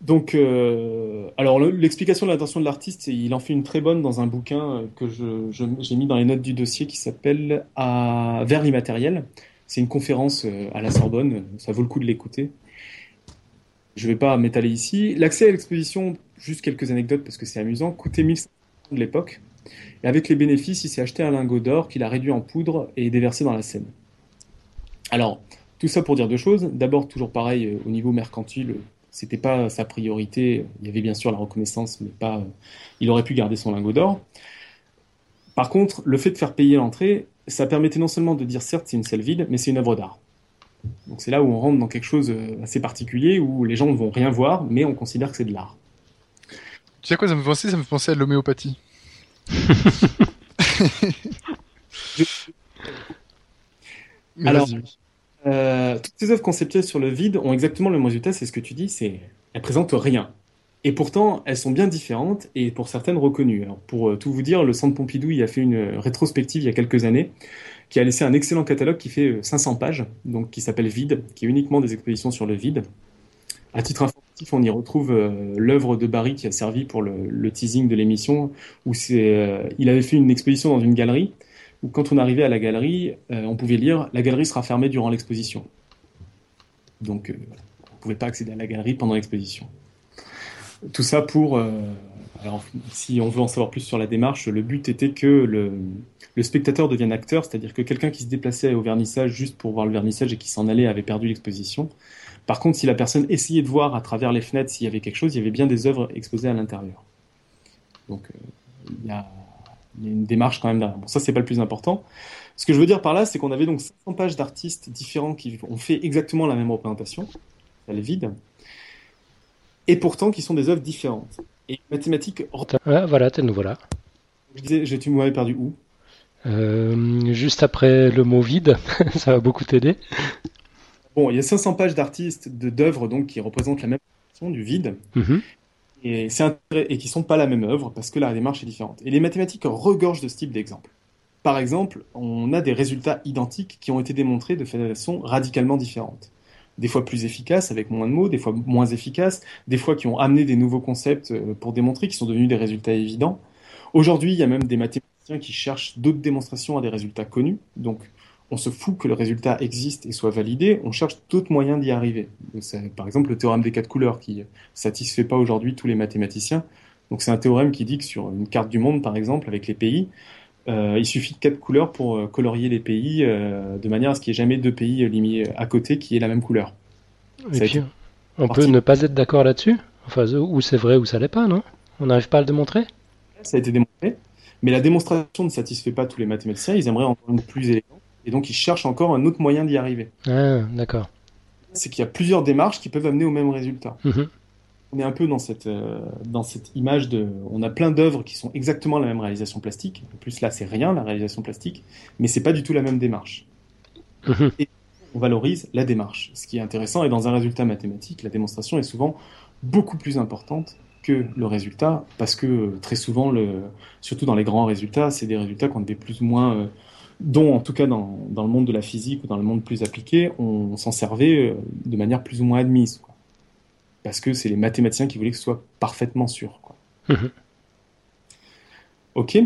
Donc, euh, alors le- l'explication de l'intention de l'artiste, il en fait une très bonne dans un bouquin euh, que j'ai mis dans les notes du dossier qui s'appelle Vers l'immatériel. C'est une conférence euh, à la Sorbonne, ça vaut le coup de l'écouter. Je vais pas m'étaler ici. L'accès à l'exposition, juste quelques anecdotes parce que c'est amusant, coûtait 1500 de l'époque. Et avec les bénéfices, il s'est acheté un lingot d'or qu'il a réduit en poudre et déversé dans la Seine. Alors, tout ça pour dire deux choses. D'abord, toujours pareil, au niveau mercantile, c'était pas sa priorité. Il y avait bien sûr la reconnaissance, mais pas. Il aurait pu garder son lingot d'or. Par contre, le fait de faire payer l'entrée, ça permettait non seulement de dire certes c'est une salle vide, mais c'est une œuvre d'art. Donc c'est là où on rentre dans quelque chose euh, assez particulier, où les gens ne vont rien voir, mais on considère que c'est de l'art. Tu sais à quoi ça me fait penser? Ça me fait penser à de l'homéopathie. (laughs) (laughs) Mais Alors-. Euh, toutes ces œuvres conceptuelles sur le vide ont exactement le même résultat, c'est ce que tu dis, c'est elles présentent rien. Et pourtant, elles sont bien différentes et pour certaines reconnues. Alors, pour euh, tout vous dire, le Centre Pompidou il a fait une euh, rétrospective il y a quelques années qui a laissé un excellent catalogue qui fait euh, 500 pages, donc qui s'appelle Vide, qui est uniquement des expositions sur le vide. À titre informatif, on y retrouve l'œuvre de Barry qui a servi pour le, le teasing de l'émission, où euh, il avait fait une exposition dans une galerie où quand on arrivait à la galerie, euh, on pouvait lire la galerie sera fermée durant l'exposition. Donc, euh, on ne pouvait pas accéder à la galerie pendant l'exposition. Tout ça pour. euh, alors, si on veut en savoir plus sur la démarche, le but était que le, le spectateur devienne acteur, c'est-à-dire que quelqu'un qui se déplaçait au vernissage juste pour voir le vernissage et qui s'en allait avait perdu l'exposition. Par contre, si la personne essayait de voir à travers les fenêtres s'il y avait quelque chose, il y avait bien des œuvres exposées à l'intérieur. Donc, il y a il y a une démarche quand même derrière. Bon, ça, c'est pas le plus important. Ce que je veux dire par là, c'est qu'on avait donc 500 pages d'artistes différents qui ont fait exactement la même représentation, elle est vide, et pourtant qui sont des œuvres différentes. Et mathématiques, Ah, voilà, t'es nous voilà. Je disais, je, tu m'avais perdu où? Euh, juste après le mot vide, (laughs) ça va beaucoup t'aider. Bon, il y a 500 pages d'artistes, de- d'œuvres donc qui représentent la même du vide. Mhm. Et, qui sont pas la même œuvre parce que la démarche est différente. Et les mathématiques regorgent de ce type d'exemples. Par exemple, on a des résultats identiques qui ont été démontrés de façon radicalement différente. Des fois plus efficaces avec moins de mots, des fois moins efficaces, des fois qui ont amené des nouveaux concepts euh, pour démontrer, qui sont devenus des résultats évidents. Aujourd'hui, il y a même des mathématiciens qui cherchent d'autres démonstrations à des résultats connus. On se fout que le résultat existe et soit validé, on cherche d'autres moyens d'y arriver. C'est, par exemple, le théorème des quatre couleurs qui satisfait pas aujourd'hui tous les mathématiciens. Donc c'est un théorème qui dit que sur une carte du monde, par exemple, avec les pays, euh, il suffit de quatre couleurs pour euh, colorier les pays euh, de manière à ce qu'il n'y ait jamais deux pays liés à côté qui aient la même couleur. Et puis, été on peut ne pas être d'accord là-dessus? Enfin, ou c'est vrai ou ça l'est pas, non? On n'arrive pas à le démontrer? Ça a été démontré, mais la démonstration ne satisfait pas tous les mathématiciens. Ils aimeraient une plus élégante, et donc ils cherchent encore un autre moyen d'y arriver. Ah, d'accord. C'est qu'il y a plusieurs démarches qui peuvent amener au même résultat. Mhm. on est un peu dans cette, euh, dans cette image de. On a plein d'œuvres qui sont exactement la même réalisation plastique. En plus, là, c'est rien, la réalisation plastique, mais c'est pas du tout la même démarche. Mhm. On valorise la démarche. Ce qui est intéressant, et dans un résultat mathématique, la démonstration est souvent beaucoup plus importante que le résultat, parce que euh, très souvent, le, surtout dans les grands résultats, c'est des résultats qu'on devait plus ou moins. euh, dont, en tout cas, dans, dans le monde de la physique ou dans le monde plus appliqué, on, s'en servait euh, de manière plus ou moins admise. quoi parce que c'est les mathématiciens qui voulaient que ce soit parfaitement sûr. Quoi. Mhm. Ok.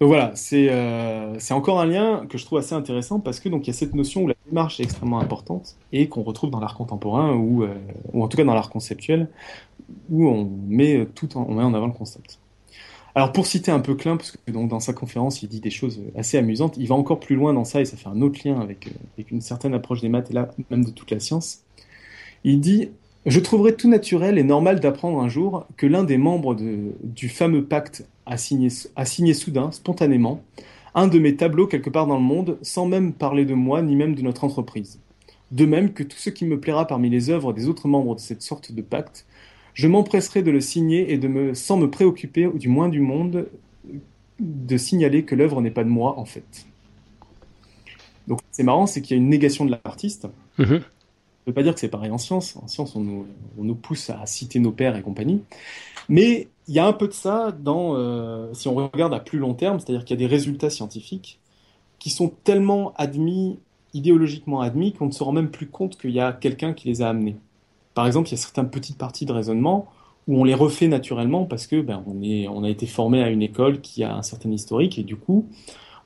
Donc voilà, c'est euh, c'est encore un lien que je trouve assez intéressant parce que donc il y a cette notion où la démarche est extrêmement importante et qu'on retrouve dans l'art contemporain ou euh, ou en tout cas dans l'art conceptuel où on met tout en, on met en avant le concept. Alors pour citer un peu Klein, parce que donc dans sa conférence il dit des choses assez amusantes, il va encore plus loin dans ça et ça fait un autre lien avec, euh, une certaine approche des maths et là même de toute la science. Il dit je trouverais tout naturel et normal d'apprendre un jour que l'un des membres du fameux pacte a signé, a signé soudain, spontanément, un de mes tableaux quelque part dans le monde, sans même parler de moi ni même de notre entreprise. De même que tout ce qui me plaira parmi les œuvres des autres membres de cette sorte de pacte, je m'empresserai de le signer et de me, sans me préoccuper, ou du moins du monde, de signaler que l'œuvre n'est pas de moi en fait. Donc c'est marrant, c'est qu'il y a une négation de l'artiste. Mhm. Je ne veut pas dire que c'est pareil en science. En science, on nous, on nous pousse à citer nos pères et compagnie. Mais il y a un peu de ça dans, euh, si on regarde à plus long terme, c'est-à-dire qu'il y a des résultats scientifiques qui sont tellement admis, idéologiquement admis, qu'on ne se rend même plus compte qu'il y a quelqu'un qui les a amenés. Par exemple, il y a certaines petites parties de raisonnement où on les refait naturellement parce que ben, on, est, on a été formé à une école qui a un certain historique et du coup,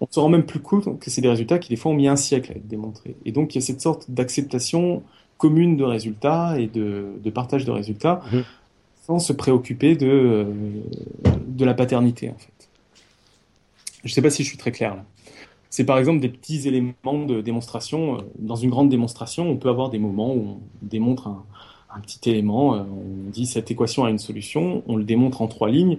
on se rend même plus compte que c'est des résultats qui des fois ont mis un siècle à être démontrés. Et donc il y a cette sorte d'acceptation commune de résultats et de, de partage de résultats Mhm. sans se préoccuper de, de la paternité en fait. Je ne sais pas si je suis très clair là. C'est par exemple des petits éléments de démonstration. Dans une grande démonstration, on peut avoir des moments où on démontre un, un petit élément, euh, on dit cette équation a une solution, on le démontre en trois lignes.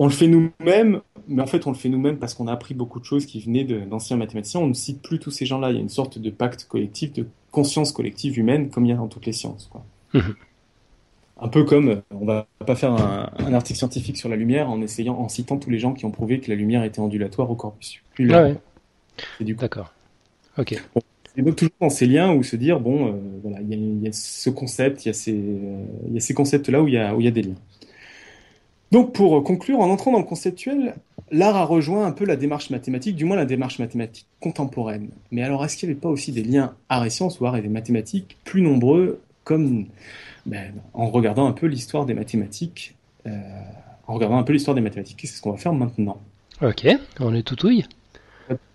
On le fait nous-mêmes, mais en fait on le fait nous-mêmes parce qu'on a appris beaucoup de choses qui venaient d'anciens mathématiciens. On ne cite plus tous ces gens-là. Il y a une sorte de pacte collectif, de conscience collective humaine, comme il y a dans toutes les sciences. Quoi. Mhm. Un peu comme, on va pas faire un, un article scientifique sur la lumière en essayant, en citant tous les gens qui ont prouvé que la lumière était ondulatoire au corpus. Ah ouais, d'accord. Ok. Et donc toujours dans ces liens où se dire bon, euh, voilà, il y, a- il y a ce concept, il y a ces, euh, ces concepts-là où il y a, où il y a des liens. Donc pour conclure, en entrant dans le conceptuel, l'art a rejoint un peu la démarche mathématique, du moins la démarche mathématique contemporaine. Mais alors est-ce qu'il n'y avait pas aussi des liens art et sciences ou art et des mathématiques plus nombreux, comme ben, en regardant un peu l'histoire des mathématiques, euh, en regardant un peu l'histoire des mathématiques, c'est ce qu'on va faire maintenant. Ok, on est tout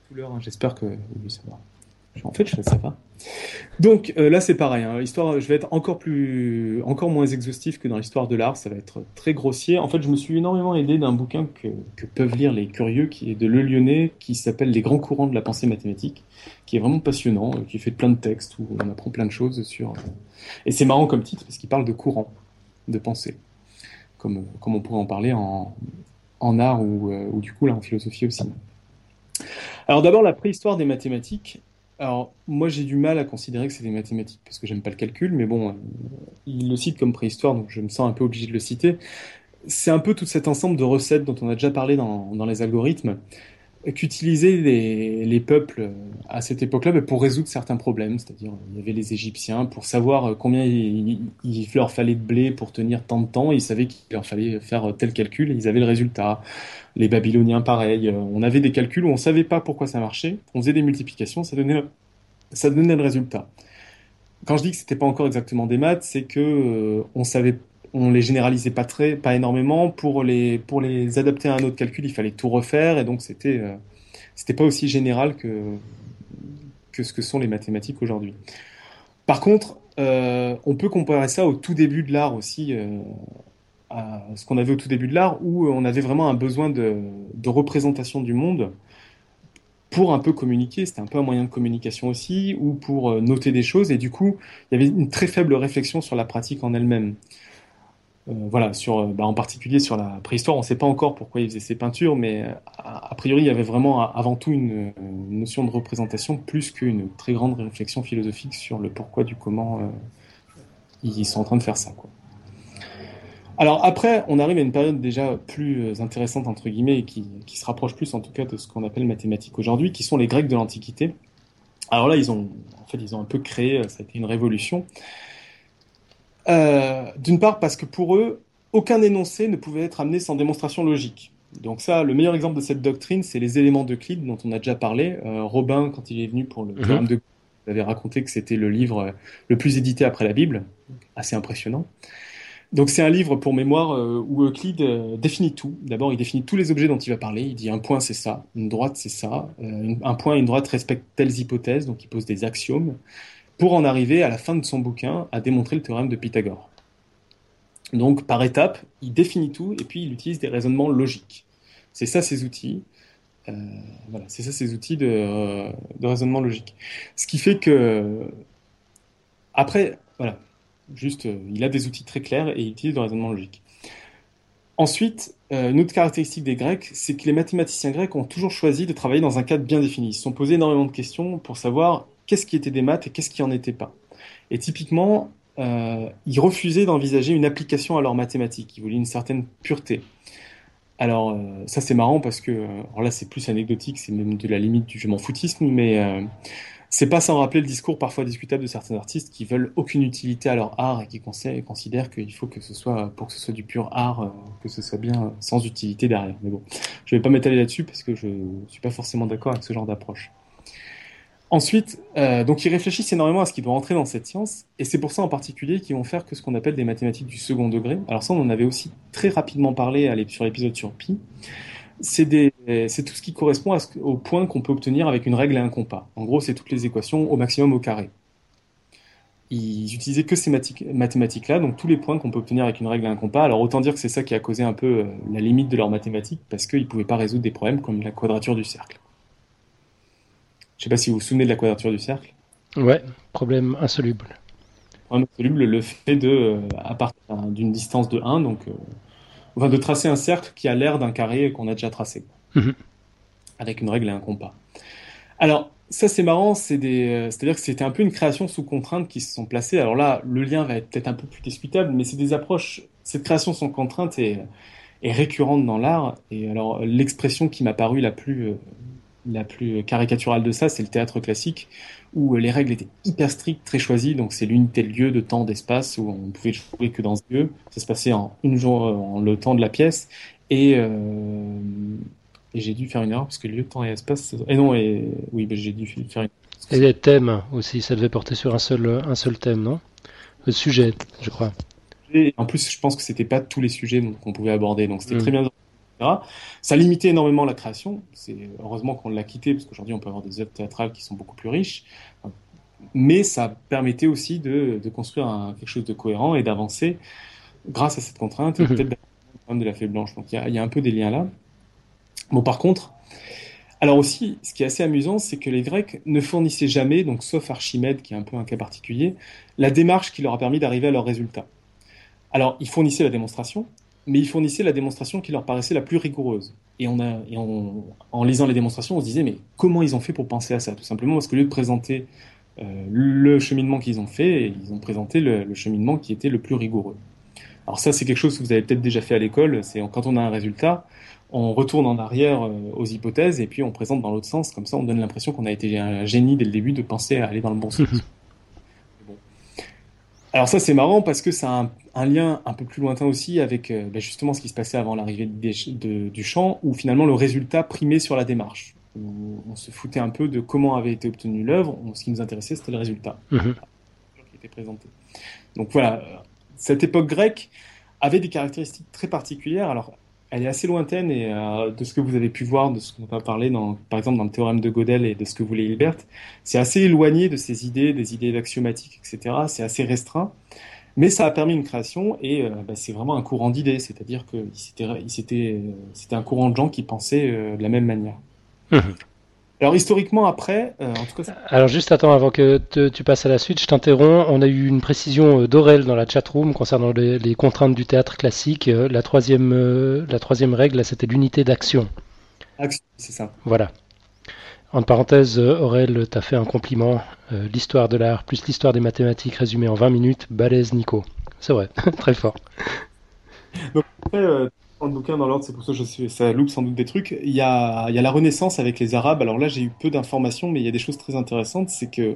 couleur, hein, j'espère que oui, ça va. En fait, je ça va. Donc euh, là, c'est pareil. Hein, l'histoire, je vais être encore plus, encore moins exhaustif que dans l'histoire de l'art. Ça va être très grossier. En fait, je me suis énormément aidé d'un bouquin que, peuvent lire les curieux, qui est de Le Lyonnais, qui s'appelle Les grands courants de la pensée mathématique, qui est vraiment passionnant, euh, qui fait plein de textes où on apprend plein de choses sur. euh, Et c'est marrant comme titre parce qu'il parle de courants de pensée, comme comme on pourrait en parler en en art ou, ou du coup là en philosophie aussi. Alors d'abord la préhistoire des mathématiques. Alors moi j'ai du mal à considérer que c'est des mathématiques parce que j'aime pas le calcul, mais bon, il le cite comme préhistoire, donc je me sens un peu obligé de le citer. c'est un peu tout cet ensemble de recettes dont on a déjà parlé dans, dans les algorithmes qu'utilisaient les, les, peuples à cette époque-là pour résoudre certains problèmes. C'est-à-dire, il y avait les Égyptiens pour savoir combien il, leur fallait de blé pour tenir tant de temps. Ils savaient qu'il leur fallait faire tel calcul et ils avaient le résultat. Les Babyloniens, pareil. On avait des calculs où on savait pas pourquoi ça marchait. On faisait des multiplications, ça donnait, ça donnait le résultat. Quand je dis que c'était pas encore exactement des maths, c'est que euh, on savait on les généralisait pas très, pas énormément. Pour les, pour les adapter à un autre calcul, il fallait tout refaire, et donc c'était, euh, c'était pas aussi général que, que ce que sont les mathématiques aujourd'hui. Par contre, euh, on peut comparer ça au tout début de l'art aussi, euh, à ce qu'on avait au tout début de l'art, où on avait vraiment un besoin de, de représentation du monde pour un peu communiquer, c'était un peu un moyen de communication aussi, ou pour noter des choses, et du coup, il y avait une très faible réflexion sur la pratique en elle-même. Euh, voilà, sur, euh, bah, en particulier sur la préhistoire, on ne sait pas encore pourquoi il faisait ces peintures, mais euh, a, priori, il y avait vraiment avant tout une, notion de représentation plus qu'une très grande réflexion philosophique sur le pourquoi du comment ils sont en train de faire ça. Quoi. Alors après, on arrive à une période déjà plus intéressante entre guillemets et qui, qui se rapproche plus en tout cas de ce qu'on appelle mathématiques aujourd'hui, qui sont les Grecs de l'Antiquité. Alors là, ils ont en fait ils ont un peu créé, ça a été une révolution. Euh, d'une part parce que pour eux, aucun énoncé ne pouvait être amené sans démonstration logique. Donc ça, le meilleur exemple de cette doctrine, c'est les éléments d'Euclide dont on a déjà parlé. Euh, Robin, quand il est venu pour le théorème de il avait raconté que c'était le livre euh, le plus édité après la Bible, assez impressionnant. Donc c'est un livre pour mémoire où Euclide définit tout. D'abord, il définit tous les objets dont il va parler. Il dit un point c'est ça, une droite c'est ça, un point et une droite respectent telles hypothèses, donc il pose des axiomes pour en arriver à la fin de son bouquin à démontrer le théorème de Pythagore. Donc par étapes, il définit tout et puis il utilise des raisonnements logiques. C'est ça ses outils. Euh, voilà, c'est ça ses outils de, raisonnement logique. Ce qui fait que après, voilà, juste, euh, il a des outils très clairs et il utilise le raisonnement logique. Ensuite, euh, une autre caractéristique des Grecs, c'est que les mathématiciens grecs ont toujours choisi de travailler dans un cadre bien défini. Ils se sont posés énormément de questions pour savoir qu'est-ce qui était des maths et qu'est-ce qui en était pas. Et typiquement, euh, ils refusaient d'envisager une application à leurs mathématiques. Ils voulaient une certaine pureté. Alors euh, ça c'est marrant parce que, alors là c'est plus anecdotique, c'est même de la limite du je m'en foutisme, mais euh, c'est pas sans rappeler le discours parfois discutable de certains artistes qui veulent aucune utilité à leur art et qui considèrent qu'il faut que ce soit, pour que ce soit du pur art, que ce soit bien sans utilité derrière. Mais bon, je vais pas m'étaler là-dessus parce que je suis pas forcément d'accord avec ce genre d'approche. Ensuite, euh, donc ils réfléchissent énormément à ce qui doit entrer dans cette science, et c'est pour ça en particulier qu'ils vont faire que ce qu'on appelle des mathématiques du second degré. Alors ça, on en avait aussi très rapidement parlé sur l'épisode sur pi. C'est tout ce qui correspond au point qu'on peut obtenir avec une règle et un compas. En gros, c'est toutes les équations au maximum au carré. Ils utilisaient que ces mathématiques-là, donc tous les points qu'on peut obtenir avec une règle et un compas. Alors autant dire que c'est ça qui a causé un peu euh, la limite de leurs mathématiques, parce qu'ils ne pouvaient pas résoudre des problèmes comme la quadrature du cercle. Je sais pas si vous vous souvenez de la quadrature du cercle. Ouais, problème insoluble. Problème insoluble, le fait de, euh, à partir d'une distance de 1, donc, euh, de tracer un cercle qui a l'air d'un carré qu'on a déjà tracé. Mhm. Avec une règle et un compas. Alors, ça c'est marrant, c'est des, euh, c'est-à-dire que c'était un peu une création sous contrainte qui se sont placées. Alors là, le lien va être peut-être un peu plus discutable, mais c'est des approches. Cette création sous contrainte est, est récurrente dans l'art. Et alors, l'expression qui m'a paru la plus la plus caricaturale de ça, c'est le théâtre classique, où les règles étaient hyper strictes, très choisies. Donc c'est l'unité de lieu, de temps, d'espace, où on pouvait jouer que dans ce lieu. Ça se passait en une jour, en le temps de la pièce. Et, euh, et j'ai dû faire une erreur parce que lieu, temps et espace. Et non, et oui, ben, j'ai dû faire une. Et les thèmes aussi, ça devait porter sur un seul, un seul thème, non? Le sujet, je crois. Et en plus, je pense que c'était pas tous les sujets qu'on pouvait aborder, donc c'était mm. très bien ça limitait énormément la création. C'est heureusement qu'on l'a quitté parce qu'aujourd'hui on peut avoir des œuvres théâtrales qui sont beaucoup plus riches. Mais ça permettait aussi de, construire quelque chose de cohérent et d'avancer grâce à cette contrainte et mhm. peut-être de la fée blanche. Donc il y, a, un peu des liens là. Bon, par contre, alors aussi, ce qui est assez amusant, c'est que les Grecs ne fournissaient jamais, donc sauf Archimède, qui est un peu un cas particulier, la démarche qui leur a permis d'arriver à leurs résultats. Alors, ils fournissaient la démonstration, mais ils fournissaient la démonstration qui leur paraissait la plus rigoureuse. Et, on a, et en lisant les démonstrations, on se disait, mais comment ils ont fait pour penser à ça Tout simplement? Parce qu'au lieu de présenter euh, le cheminement qu'ils ont fait, ils ont présenté le, cheminement qui était le plus rigoureux. Alors ça, c'est quelque chose que vous avez peut-être déjà fait à l'école. C'est quand on a un résultat, on retourne en arrière aux hypothèses et puis on présente dans l'autre sens. Comme ça, on donne l'impression qu'on a été un génie dès le début de penser à aller dans le bon sens. (laughs) Alors ça c'est marrant parce que ça a un, lien un peu plus lointain aussi avec euh, ben, justement ce qui se passait avant l'arrivée du champ, où finalement le résultat primait sur la démarche. on se foutait un peu de comment avait été obtenue l'œuvre, ce qui nous intéressait c'était le résultat mhm. qui était présenté. Donc voilà, cette époque grecque avait des caractéristiques très particulières. Alors elle est assez lointaine et euh, de ce que vous avez pu voir, de ce qu'on a parlé par exemple dans le théorème de Gödel et de ce que voulait Hilbert, c'est assez éloigné de ces idées, des idées d'axiomatique, etc. C'est assez restreint, mais ça a permis une création et euh, bah, c'est vraiment un courant d'idées, c'est-à-dire que c'était un courant de gens qui pensaient euh, de la même manière. Alors historiquement après, euh, en tout cas. Alors juste attends avant que tu passes à la suite, je t'interromps. On a eu une précision euh, d'Aurel dans la chatroom concernant les, contraintes du théâtre classique. Euh, la troisième, la troisième règle, c'était l'unité d'action. Action, c'est ça. Voilà. En parenthèse, Aurel t'a fait un compliment. l'histoire de l'art plus l'histoire des mathématiques résumée en 20 minutes, balèze Nico. C'est vrai, (laughs) très fort. Donc après, bouquin dans l'ordre, c'est pour ça que je ça loupe sans doute des trucs. Il y a, il y a la Renaissance avec les Arabes. Alors là, j'ai eu peu d'informations, mais il y a des choses très intéressantes. C'est que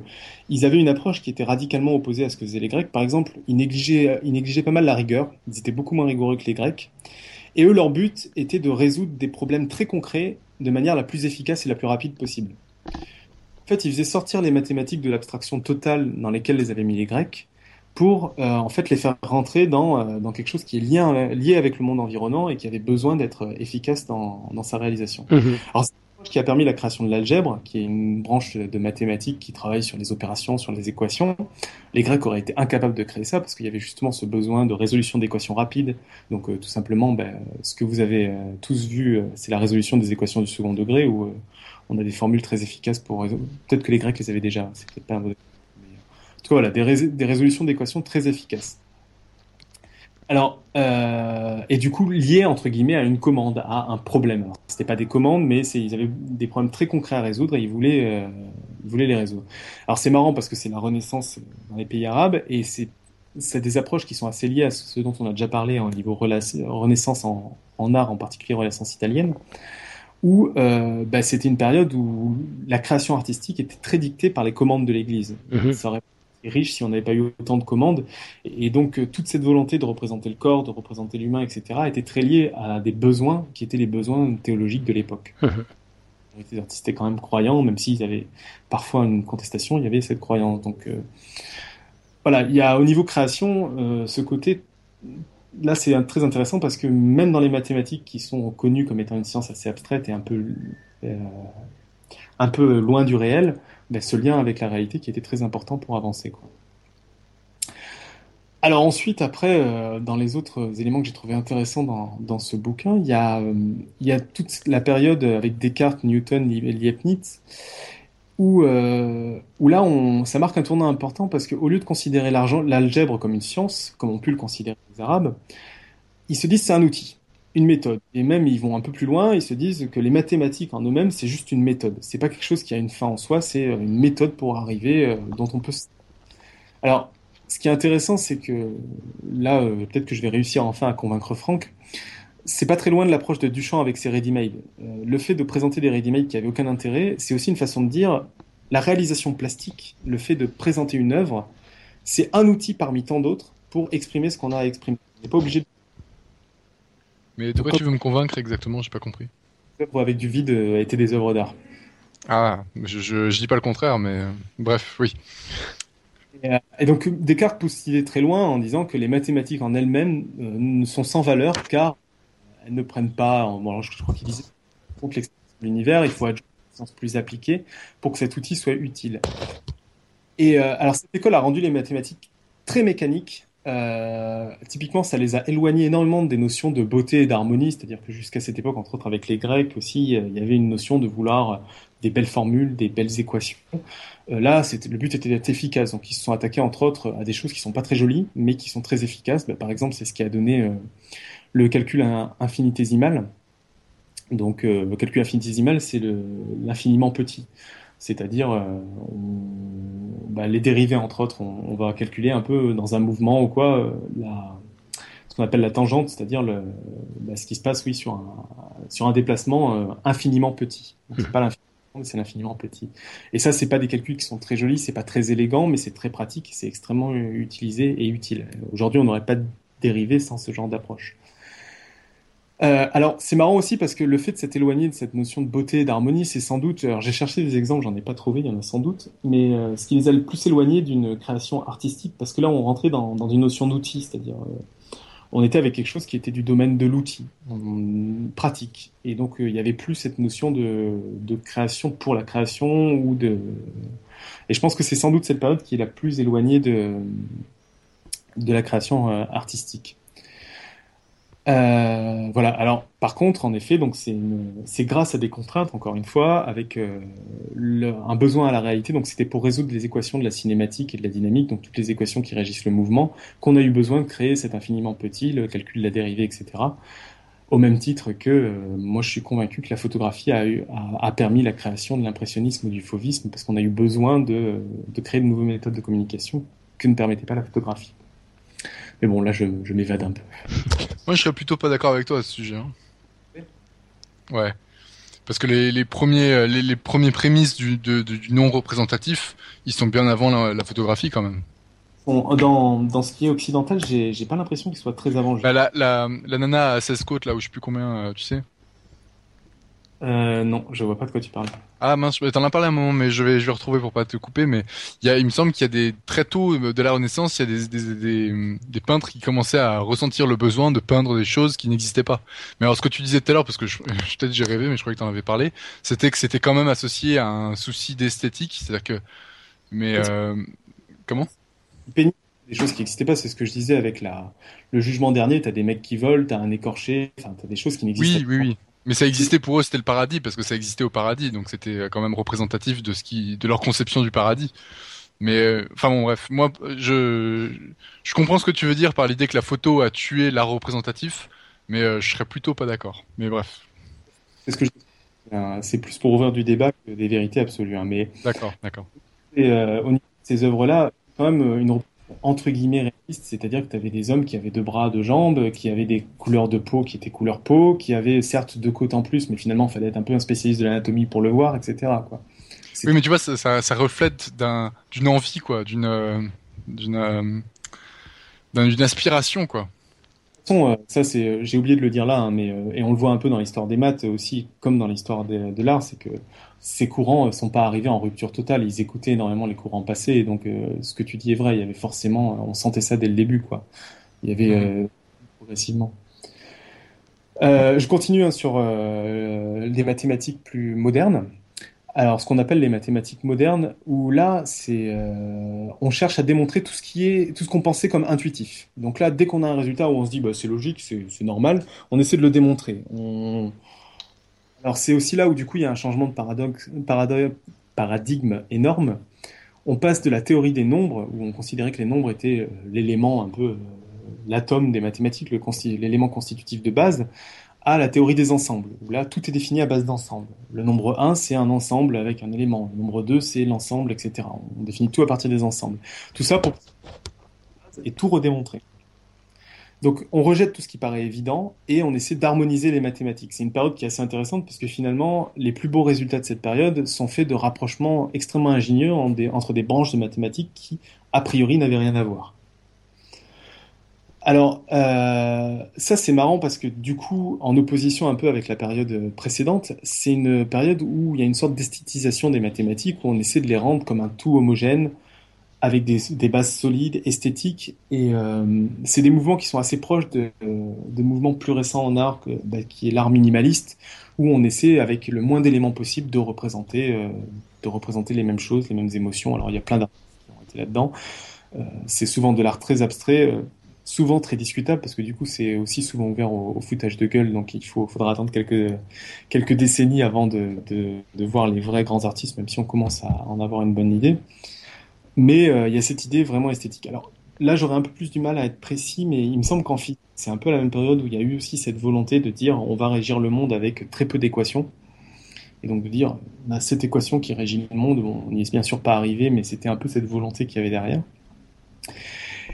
ils avaient une approche qui était radicalement opposée à ce que faisaient les Grecs. Par exemple, ils négligeaient, ils négligeaient pas mal la rigueur. Ils étaient beaucoup moins rigoureux que les Grecs. Et eux, leur but était de résoudre des problèmes très concrets de manière la plus efficace et la plus rapide possible. En fait, ils faisaient sortir les mathématiques de l'abstraction totale dans lesquelles les avaient mis les Grecs pour euh, en fait les faire rentrer dans, euh, dans quelque chose qui est lié, lié avec le monde environnant et qui avait besoin d'être efficace dans, dans sa réalisation. Mhm. Alors c'est qui a permis la création de l'algèbre, qui est une branche de mathématiques qui travaille sur les opérations, sur les équations. Les Grecs auraient été incapables de créer ça parce qu'il y avait justement ce besoin de résolution d'équations rapides. Donc euh, tout simplement, ben, ce que vous avez tous vu, c'est la résolution des équations du second degré où on a des formules très efficaces pour Peut-être que les Grecs les avaient déjà. C'est peut-être pas un voilà, des, résolutions d'équations très efficaces. Alors, euh, et du coup, lié entre guillemets à une commande, à un problème. Ce n'était pas des commandes, mais ils avaient des problèmes très concrets à résoudre et ils voulaient, euh, voulaient les résoudre. Alors c'est marrant parce que c'est la Renaissance dans les pays arabes et c'est des approches qui sont assez liées à ce dont on a déjà parlé au niveau Renaissance en, en, art, en particulier Renaissance italienne, où euh, bah, c'était une période où la création artistique était très dictée par les commandes de l'Église. Mm-hmm. Ça aurait riche si on n'avait pas eu autant de commandes. Et donc, euh, toute cette volonté de représenter le corps, de représenter l'humain, etc., était très liée à des besoins qui étaient les besoins théologiques de l'époque. Mhm. Les artistes étaient quand même croyants, même s'ils avaient parfois une contestation, il y avait cette croyance. Donc, euh, voilà, il y a au niveau création euh, ce côté. Là, c'est très intéressant parce que même dans les mathématiques qui sont connues comme étant une science assez abstraite et un peu, un peu loin du réel, ben, ce lien avec la réalité qui était très important pour avancer. Quoi. Alors ensuite, après, euh, dans les autres éléments que j'ai trouvé intéressants dans, dans, ce bouquin, il y, a, euh, il y a toute la période avec Descartes, Newton, Leibniz, où, euh, où là, on, ça marque un tournant important parce qu'au lieu de considérer l'algèbre comme une science, comme on pu le considérer les Arabes, ils se disent c'est un outil une méthode. Et même, ils vont un peu plus loin, ils se disent que les mathématiques en eux-mêmes, c'est juste une méthode. C'est pas quelque chose qui a une fin en soi, c'est euh, une méthode pour arriver, euh, dont on peut... Alors, ce qui est intéressant, c'est que là, euh, peut-être que je vais réussir enfin à convaincre Franck, c'est pas très loin de l'approche de Duchamp avec ses ready-made. le fait de présenter des ready-made qui avaient aucun intérêt, c'est aussi une façon de dire la réalisation plastique, le fait de présenter une œuvre, c'est un outil parmi tant d'autres pour exprimer ce qu'on a à exprimer. On n'est pas obligé de mais de quoi tu veux me convaincre exactement? J'ai pas compris. Avec du vide euh, a été des œuvres d'art. Ah, je, je, dis pas le contraire, mais euh, bref, oui. Euh, et, donc Descartes pousse l'idée très loin en disant que les mathématiques en elles-mêmes ne sont sans valeur car elles ne prennent pas, bon, je, crois qu'il disait, que l'univers, il faut être plus appliqué pour que cet outil soit utile. Et alors cette école a rendu les mathématiques très mécaniques euh, typiquement, ça les a éloignés énormément des notions de beauté et d'harmonie, c'est-à-dire que jusqu'à cette époque, entre autres avec les Grecs aussi, euh, il y avait une notion de vouloir euh, des belles formules, des belles équations. là, le but était d'être efficace, donc ils se sont attaqués entre autres à des choses qui sont pas très jolies, mais qui sont très efficaces. Bah, par exemple, c'est ce qui a donné le calcul infinitésimal. Donc, le calcul infinitésimal, c'est l'infiniment petit c'est-à-dire euh, bah, les dérivés entre autres, on, va calculer un peu dans un mouvement ou quoi, euh, la, ce qu'on appelle la tangente, c'est-à-dire le, bah, ce qui se passe oui, sur, un, sur un déplacement euh, infiniment petit. C'est pas l'infiniment, mais c'est l'infiniment petit. Et ça, c'est pas des calculs qui sont très jolis, c'est pas très élégant, mais c'est très pratique, c'est extrêmement utilisé et utile. Aujourd'hui, on n'aurait pas de dérivé sans ce genre d'approche. Euh, alors, c'est marrant aussi parce que le fait de s'être éloigné de cette notion de beauté d'harmonie, c'est sans doute. Alors, j'ai cherché des exemples, j'en ai pas trouvé, il y en a sans doute, mais euh, ce qui les a le plus éloignés d'une création artistique, parce que là, on rentrait dans, une notion d'outil, c'est-à-dire, euh, on était avec quelque chose qui était du domaine de l'outil, pratique, et donc il y avait plus cette notion de, création pour la création ou de. Et je pense que c'est sans doute cette période qui est la plus éloignée de la création artistique. Euh, voilà. Alors, par contre, en effet, donc c'est grâce à des contraintes, encore une fois, avec euh, un besoin à la réalité. Donc, c'était pour résoudre les équations de la cinématique et de la dynamique, donc toutes les équations qui régissent le mouvement, qu'on a eu besoin de créer cet infiniment petit, le calcul de la dérivée, etc. Au même titre que euh, moi, je suis convaincu que la photographie a, permis la création de l'impressionnisme, du fauvisme, parce qu'on a eu besoin de créer de nouvelles méthodes de communication que ne permettait pas la photographie. Mais bon, là, je, je m'évade un peu. (laughs) Moi, je serais plutôt pas d'accord avec toi à ce sujet. Hein. Ouais. Parce que les, les premiers, euh, les, les, premiers prémices du, de, du non représentatif, ils sont bien avant la, la photographie quand même. Bon, dans, dans ce qui est occidental, j'ai pas l'impression qu'ils soient très avant. Bah, la, la, la nana à 16 côtes, là où je sais plus combien, euh, tu sais euh, non, je vois pas de quoi tu parles. Ah mince, t'en as parlé un moment, mais je vais, je vais retrouver pour pas te couper. Mais il, y a, il me semble qu'il y a des très tôt euh, de la Renaissance, il y a des, des, des, des, peintres qui commençaient à ressentir le besoin de peindre des choses qui n'existaient pas. Mais alors ce que tu disais tout à l'heure, parce que je, (laughs) peut-être j'ai rêvé, mais je crois que t'en avais parlé, c'était que c'était quand même associé à un souci d'esthétique, c'est-à-dire que, mais euh, comment? Des choses qui n'existaient pas, c'est ce que je disais avec la le jugement dernier. T'as des mecs qui volent, t'as un écorché, enfin t'as des choses qui n'existaient pas. Oui, oui, oui. Mais ça existait pour eux, c'était le paradis parce que ça existait au paradis, donc c'était quand même représentatif de ce qui, de leur conception du paradis. Mais euh, enfin bon, bref, moi je je comprends ce que tu veux dire par l'idée que la photo a tué l'art représentatif, mais euh, je serais plutôt pas d'accord. Mais bref. C'est ce que euh, c'est plus pour ouvrir du débat que des vérités absolues. Hein, mais d'accord, d'accord. Et au niveau de ces œuvres-là, quand même une entre guillemets réaliste, c'est-à-dire que tu avais des hommes qui avaient deux bras, deux jambes, qui avaient des couleurs de peau qui étaient couleur peau, qui avaient certes deux côtes en plus, mais finalement il fallait être un peu un spécialiste de l'anatomie pour le voir, etc. Quoi. Oui, mais tu vois, ça, ça, reflète d'une envie, quoi, d'une euh, d'une d'une aspiration, quoi. Euh, ça c'est, j'ai oublié de le dire là, hein, mais euh, et on le voit un peu dans l'histoire des maths aussi, comme dans l'histoire de, de l'art, c'est que ces courants ne sont pas arrivés en rupture totale. Ils écoutaient énormément les courants passés. Et donc, euh, ce que tu dis est vrai. Il y avait forcément, on sentait ça dès le début, quoi. Il y avait mmh. euh, progressivement. Euh, je continue hein, sur les mathématiques plus modernes. Alors, ce qu'on appelle les mathématiques modernes, où là, c'est, on cherche à démontrer tout ce qui est, tout ce qu'on pensait comme intuitif. Donc là, dès qu'on a un résultat où on se dit, bah, c'est logique, c'est normal, on essaie de le démontrer. On, alors c'est aussi là où du coup il y a un changement de paradigme énorme. On passe de la théorie des nombres, où on considérait que les nombres étaient euh, l'élément un peu, euh, l'atome des mathématiques, l'élément constitutif de base, à la théorie des ensembles, où là tout est défini à base d'ensemble. Le nombre 1 c'est un ensemble avec un élément, le nombre 2 c'est l'ensemble, etc. On définit tout à partir des ensembles. Tout ça pour et tout redémontrer. Donc on rejette tout ce qui paraît évident et on essaie d'harmoniser les mathématiques. C'est une période qui est assez intéressante parce que finalement les plus beaux résultats de cette période sont faits de rapprochements extrêmement ingénieux entre des branches de mathématiques qui a priori n'avaient rien à voir. Alors euh, ça c'est marrant parce que du coup en opposition un peu avec la période précédente, c'est une période où il y a une sorte d'esthétisation des mathématiques où on essaie de les rendre comme un tout homogène avec des, des, bases solides, esthétiques, et euh, c'est des mouvements qui sont assez proches de, de mouvements plus récents en art, bah, qui est l'art minimaliste, où on essaie avec le moins d'éléments possible de représenter, euh, de représenter les mêmes choses, les mêmes émotions. Alors il y a plein d'artistes qui ont été là-dedans. Euh, c'est souvent de l'art très abstrait, euh, souvent très discutable, parce que du coup c'est aussi souvent ouvert au, au, foutage de gueule, donc il faut, faudra attendre quelques, quelques décennies avant de, de, de voir les vrais grands artistes, même si on commence à en avoir une bonne idée. Mais euh, il y a cette idée vraiment esthétique. Alors là, j'aurais un peu plus du mal à être précis, mais il me semble qu'en physique, c'est un peu la même période où il y a eu aussi cette volonté de dire on va régir le monde avec très peu d'équations. Et donc de dire, bah, cette équation qui régit le monde, on n'y est bien sûr pas arrivé, mais c'était un peu cette volonté qu'il y avait derrière.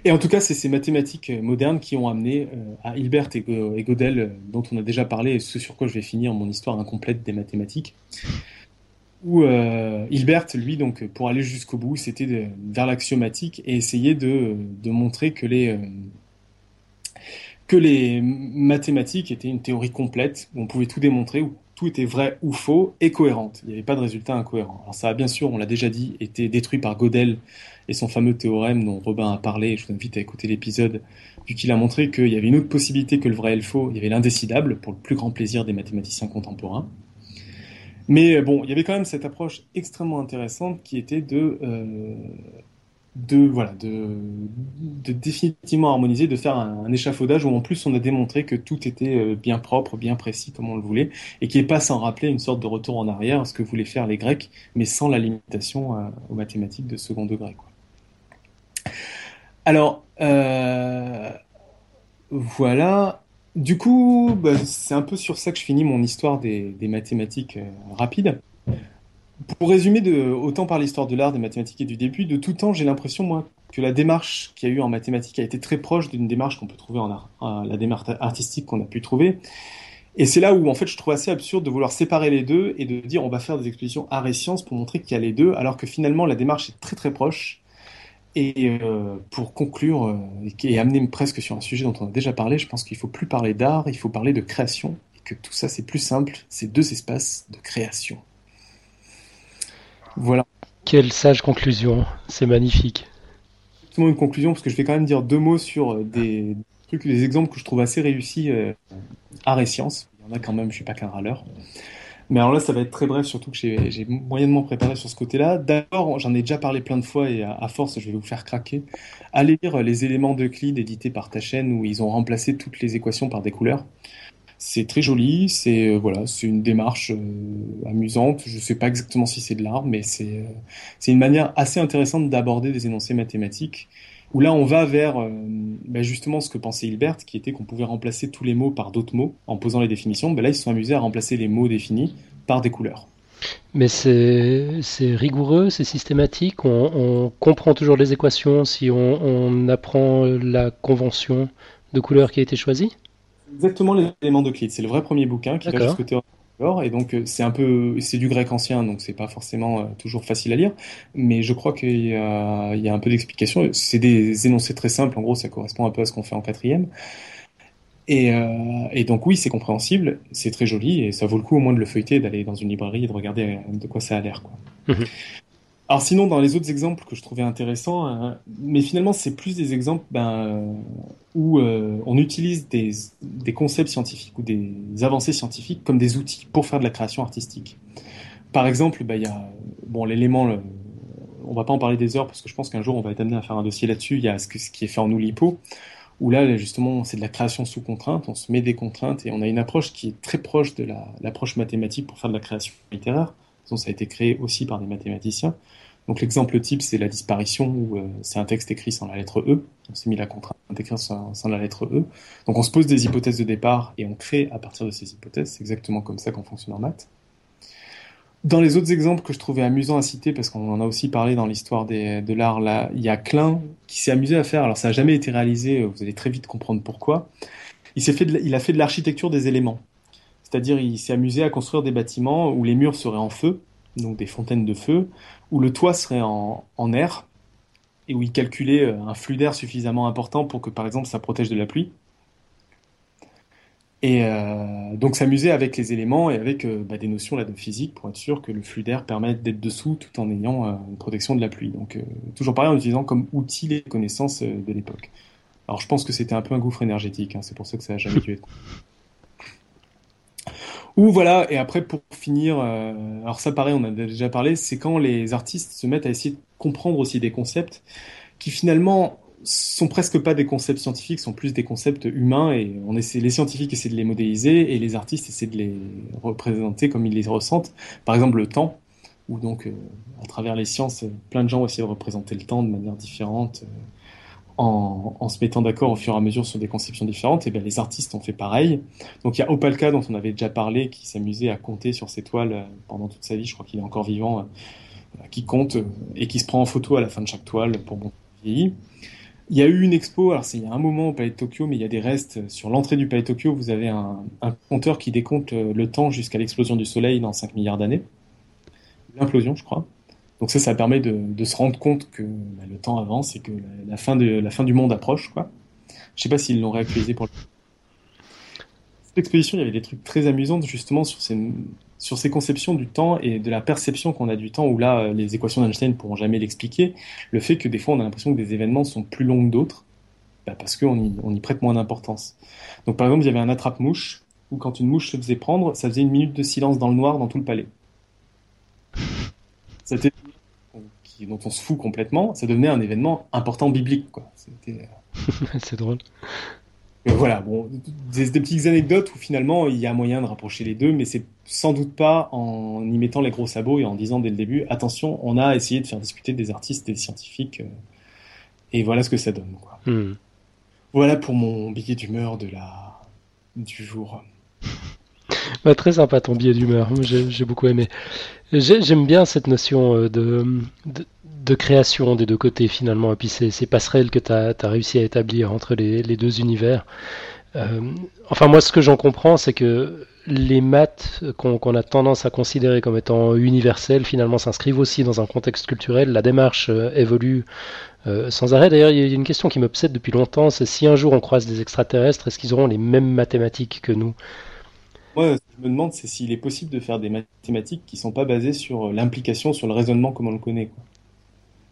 Et en tout cas, c'est ces mathématiques modernes qui ont amené à Hilbert et, Gödel, dont on a déjà parlé, et ce sur quoi je vais finir mon histoire incomplète des mathématiques. Où Hilbert, lui, donc, pour aller jusqu'au bout, c'était vers l'axiomatique et essayer de, montrer que les que les mathématiques étaient une théorie complète, où on pouvait tout démontrer, où tout était vrai ou faux et cohérente. Il n'y avait pas de résultat incohérent. Alors ça a bien sûr, on l'a déjà dit, été détruit par Gödel et son fameux théorème dont Robin a parlé. Je vous invite à écouter l'épisode, vu qu'il a montré qu'il y avait une autre possibilité que le vrai et le faux. Il y avait l'indécidable, pour le plus grand plaisir des mathématiciens contemporains. Mais bon, il y avait quand même cette approche extrêmement intéressante qui était de euh, voilà de, définitivement harmoniser, de faire un, échafaudage où en plus on a démontré que tout était euh, bien propre, bien précis comme on le voulait, et qui est pas sans rappeler une sorte de retour en arrière ce que voulaient faire les Grecs, mais sans la limitation euh, aux mathématiques de second degré. Alors euh, voilà. Du coup, bah, c'est un peu sur ça que je finis mon histoire des, mathématiques rapides. Pour résumer autant par l'histoire de l'art, des mathématiques et du début, de tout temps, j'ai l'impression, moi, que la démarche qu'il y a eu en mathématiques a été très proche d'une démarche qu'on peut trouver en art, la démarche artistique qu'on a pu trouver. Et c'est là où, en fait, je trouve assez absurde de vouloir séparer les deux et de dire on va faire des expositions art et sciences pour montrer qu'il y a les deux, alors que finalement, la démarche est très très proche. Et euh, pour conclure euh, et amener presque sur un sujet dont on a déjà parlé, je pense qu'il faut plus parler d'art, il faut parler de création, et que tout ça c'est plus simple, c'est deux espaces de création. Voilà. Quelle sage conclusion, c'est magnifique. Justement une conclusion, parce que je vais quand même dire deux mots sur euh, des trucs, des exemples que je trouve assez réussis, euh, art et sciences. Il y en a quand même, je suis pas qu'un râleur. Mais alors là, ça va être très bref, surtout que j'ai moyennement préparé sur ce côté-là. D'abord, j'en ai déjà parlé plein de fois et à, force, je vais vous faire craquer. Allez lire les éléments d'Euclide édités par ta chaîne où ils ont remplacé toutes les équations par des couleurs. C'est très joli, c'est euh, voilà, c'est une démarche euh, amusante. Je ne sais pas exactement si c'est de l'art, mais c'est euh, c'est une manière assez intéressante d'aborder des énoncés mathématiques. Où là, on va vers bah, justement ce que pensait Hilbert, qui était qu'on pouvait remplacer tous les mots par d'autres mots en posant les définitions. Bah, là, ils se sont amusés à remplacer les mots définis par des couleurs. Mais c'est rigoureux, c'est systématique. On, on, comprend toujours les équations si on, on apprend la convention de couleur qui a été choisie? Exactement les éléments d'Euclide. C'est le vrai premier bouquin qui va jusqu'au théorème et donc euh, c'est un peu c'est du grec ancien donc c'est pas forcément euh, toujours facile à lire. Mais je crois qu'il y a, un peu d'explication. C'est des énoncés très simples. En gros ça correspond un peu à ce qu'on fait en quatrième. Et, euh, et donc oui c'est compréhensible. C'est très joli. Et ça vaut le coup au moins de le feuilleter d'aller dans une librairie et de regarder de quoi ça a l'air mhm. Alors sinon, dans les autres exemples que je trouvais intéressants, hein, mais finalement c'est plus des exemples ben, où euh, on utilise des, concepts scientifiques ou des avancées scientifiques comme des outils pour faire de la création artistique. Par exemple, ben, il y a bon l'élément, on va pas en parler des heures parce que je pense qu'un jour on va être amené à faire un dossier là-dessus. Il y a ce, ce, qui est fait en Oulipo, où là justement c'est de la création sous contrainte, on se met des contraintes et on a une approche qui est très proche de l'approche mathématique pour faire de la création littéraire ça a été créé aussi par des mathématiciens. Donc l'exemple type, c'est la disparition, où euh, c'est un texte écrit sans la lettre E. On s'est mis la contrainte d'écrire sans, sans, la lettre E. Donc on se pose des hypothèses de départ et on crée à partir de ces hypothèses. C'est exactement comme ça qu'on fonctionne en maths. Dans les autres exemples que je trouvais amusants à citer, parce qu'on en a aussi parlé dans l'histoire de l'art, là, il y a Klein qui s'est amusé à faire. Alors ça n'a jamais été réalisé. Vous allez très vite comprendre pourquoi. Il, il a fait de l'architecture des éléments. C'est-à-dire, il s'est amusé à construire des bâtiments où les murs seraient en feu, donc des fontaines de feu, où le toit serait en, air, et où il calculait euh, un flux d'air suffisamment important pour que, par exemple, ça protège de la pluie. Et euh, donc s'amuser avec les éléments et avec euh, bah, des notions là, de physique pour être sûr que le flux d'air permette d'être dessous tout en ayant une protection de la pluie. Donc toujours pareil en utilisant comme outil les connaissances de l'époque. Alors je pense que c'était un peu un gouffre énergétique, hein, c'est pour ça que ça n'a jamais dû être. (laughs) Ou voilà, et après pour finir, euh, alors ça pareil, on a déjà parlé, c'est quand les artistes se mettent à essayer de comprendre aussi des concepts qui finalement sont presque pas des concepts scientifiques, sont plus des concepts humains et on essaie, les scientifiques essaient de les modéliser et les artistes essaient de les représenter comme ils les ressentent. Par exemple le temps, où donc euh, à travers les sciences, plein de gens essaient de représenter le temps de manière différente. Euh, en, se mettant d'accord au fur et à mesure sur des conceptions différentes, et bien les artistes ont fait pareil. Donc il y a Opalka dont on avait déjà parlé, qui s'amusait à compter sur ses toiles euh, pendant toute sa vie, je crois qu'il est encore vivant, euh, qui compte euh, et qui se prend en photo à la fin de chaque toile pour bon vieillir. Il y a eu une expo, alors c'est il y a un moment au Palais de Tokyo, mais il y a des restes. Sur l'entrée du Palais de Tokyo, vous avez un, un compteur qui décompte le temps jusqu'à l'explosion du Soleil dans 5 milliards d'années. L'implosion, je crois. Donc ça, ça permet de, se rendre compte que bah, le temps avance et que la, fin du monde approche. Quoi. Je sais pas s'ils l'ont réactualisé pour le... Cette exposition, il y avait des trucs très amusants justement sur ces, conceptions du temps et de la perception qu'on a du temps, où là, les équations d'Einstein pourront jamais l'expliquer. Le fait que des fois, on a l'impression que des événements sont plus longs que d'autres, bah parce qu'on y, prête moins d'importance. Donc par exemple, il y avait un attrape-mouche, où quand une mouche se faisait prendre, ça faisait une minute de silence dans le noir dans tout le palais. Dont on se fout complètement, ça devenait un événement important biblique. Quoi. (laughs) C'est drôle. Mais voilà, bon, des, des, petites anecdotes où finalement il y a moyen de rapprocher les deux, mais c'est sans doute pas en y mettant les gros sabots et en disant dès le début, attention, on a essayé de faire discuter des artistes et des scientifiques, euh, et voilà ce que ça donne. Quoi. Hmm. Voilà pour mon billet d'humeur de la du jour. (laughs) Bah, très sympa ton billet d'humeur, j'ai beaucoup aimé. J'aime bien cette notion de, de, de, création des deux côtés finalement, et puis ces, passerelles que tu as, réussi à établir entre les, deux univers. Euh, enfin moi ce que j'en comprends c'est que les maths qu'on qu a tendance à considérer comme étant universelles finalement s'inscrivent aussi dans un contexte culturel. La démarche euh, évolue euh, sans arrêt. D'ailleurs il y a une question qui m'obsède depuis longtemps, c'est si un jour on croise des extraterrestres, est-ce qu'ils auront les mêmes mathématiques que nous? Moi, ce que je me demande, c'est s'il est possible de faire des mathématiques qui sont pas basées sur l'implication, sur le raisonnement comme on le connaît.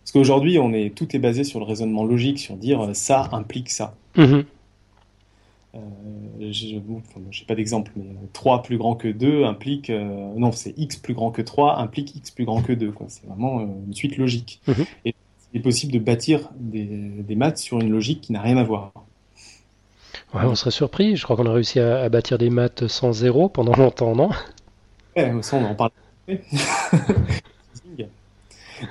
Parce qu'aujourd'hui, on est tout est basé sur le raisonnement logique, sur dire ça implique ça. Mm -hmm. euh, je n'ai pas d'exemple, mais 3 plus grand que 2 implique... Euh, non, c'est x plus grand que 3 implique x plus grand que 2. C'est vraiment euh, une suite logique. -hmm. Et il est possible de bâtir des, des maths sur une logique qui n'a rien à voir. Ouais, on serait surpris. Je crois qu'on a réussi à, à, bâtir des maths sans zéro pendant longtemps, non? Ouais, ça, on en parle. (laughs)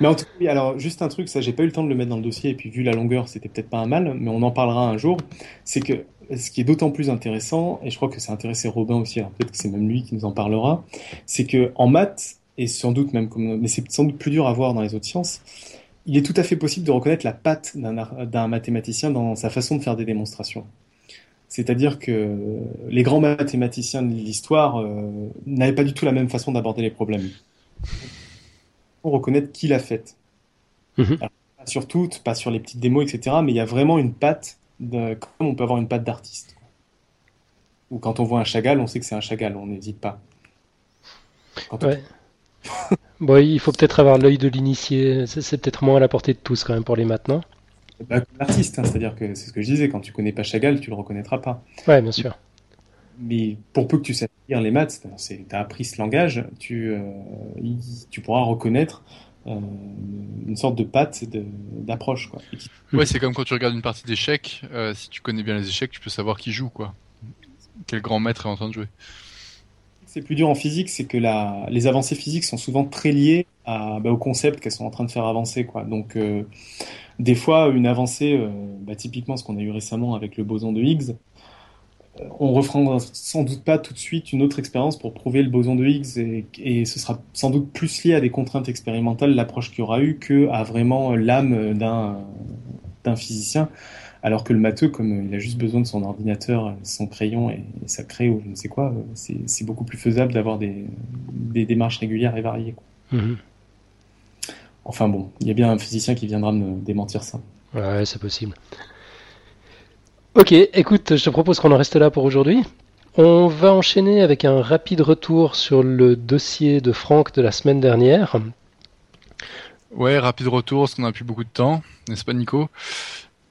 mais en tout cas, alors juste un truc, ça, j'ai pas eu le temps de le mettre dans le dossier, et puis vu la longueur, c'était peut-être pas un mal, mais on en parlera un jour. C'est que ce qui est d'autant plus intéressant, et je crois que ça a intéressé Robin aussi, peut-être que c'est même lui qui nous en parlera, c'est que en maths, et sans doute même comme, mais c'est sans doute plus dur à voir dans les autres sciences, il est tout à fait possible de reconnaître la patte d'un mathématicien dans sa façon de faire des démonstrations. C'est-à-dire que les grands mathématiciens de l'histoire euh, n'avaient pas du tout la même façon d'aborder les problèmes. Reconnaître qui l'a fait. Mm -hmm. pas sur toutes, pas sur les petites démos, etc. Mais il y a vraiment une patte, de, comme on peut avoir une patte d'artiste. Ou quand on voit un Chagall, on sait que c'est un Chagall, on n'hésite pas. Quand ouais. on... (laughs) bon, il faut peut-être avoir l'œil de l'initié. C'est peut-être moins à la portée de tous quand même pour les bah, l'artiste, hein, c'est-à-dire que c'est ce que je disais, quand tu connais pas Chagall, tu le reconnaîtras pas. Ouais, bien sûr. Mais pour peu que tu saches lire les maths, tu as appris ce langage, tu, euh, tu pourras reconnaître euh, une sorte de patte d'approche. quoi. Ouais, c'est comme quand tu regardes une partie d'échecs, euh, si tu connais bien les échecs, tu peux savoir qui joue, quoi. Quel grand maître est en train de jouer. C'est plus dur en physique, c'est que la... les avancées physiques sont souvent très liées à, bah, au concept qu'elles sont en train de faire avancer. Quoi. Donc, des fois, une avancée, bah, typiquement ce qu'on a eu récemment avec le boson de Higgs, on refera sans doute pas tout de suite une autre expérience pour prouver le boson de Higgs et, et, ce sera sans doute plus lié à des contraintes expérimentales l'approche qu'il y aura eu que à vraiment l'âme d'un physicien alors que le matheux comme il a juste besoin de son ordinateur son crayon et, et sa craie ou je ne sais quoi c'est beaucoup plus faisable d'avoir des, des, démarches régulières et variées quoi. Mm -hmm. Enfin bon, il y a bien un physicien qui viendra me démentir ça. Ouais, c'est possible. Ok, écoute, je te propose qu'on en reste là pour aujourd'hui. On va enchaîner avec un rapide retour sur le dossier de Franck de la semaine dernière. Ouais, rapide retour, parce qu'on n'a plus beaucoup de temps, n'est-ce pas Nico?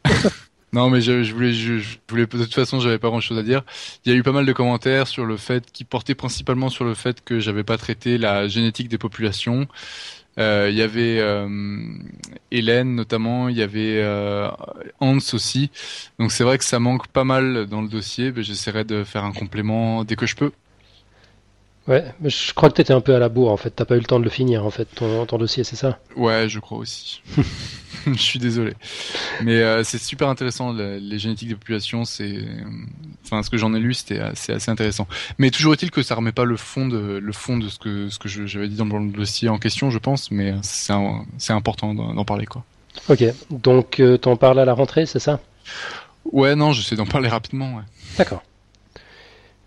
(laughs) Non, mais je, voulais, je, voulais, de toute façon, j'avais pas grand-chose à dire. Il y a eu pas mal de commentaires sur le fait, qui portaient principalement sur le fait que j'avais pas traité la génétique des populations. Il euh, y avait euh, Hélène notamment, il y avait euh, Hans aussi. Donc c'est vrai que ça manque pas mal dans le dossier. Mais j'essaierai de faire un complément dès que je peux. Ouais, mais je crois que tu étais un peu à la bourre en fait. T'as pas eu le temps de le finir en fait, ton, ton dossier, c'est ça? Ouais, je crois aussi. (laughs) je suis désolé. Mais euh, c'est super intéressant, les, les génétiques des populations. C'est, enfin, ce que j'en ai lu, c'était assez, assez intéressant. Mais toujours est-il que ça remet pas le fond de, le fond de ce que, ce que j'avais dit dans le dossier en question, je pense. Mais c'est, c'est important d'en parler, quoi. Ok, donc euh, t'en parles à la rentrée, c'est ça? Ouais, non, j'essaie d'en parler rapidement. Ouais. D'accord.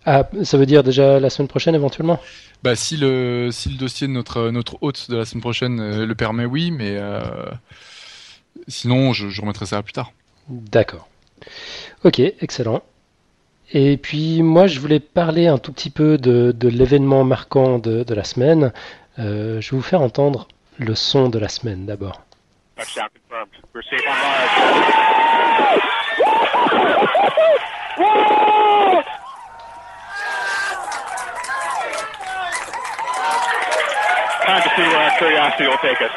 Ah, ça veut dire déjà la semaine prochaine éventuellement? Bah si le si le dossier de notre notre hôte de la semaine prochaine euh, le permet, oui, mais euh, sinon je, je remettrai ça plus tard. D'accord. Ok, excellent. Et puis moi, je voulais parler un tout petit peu de, de l'événement marquant de, de la semaine. Euh, je vais vous faire entendre le son de la semaine d'abord. Time to see where our curiosity will take us.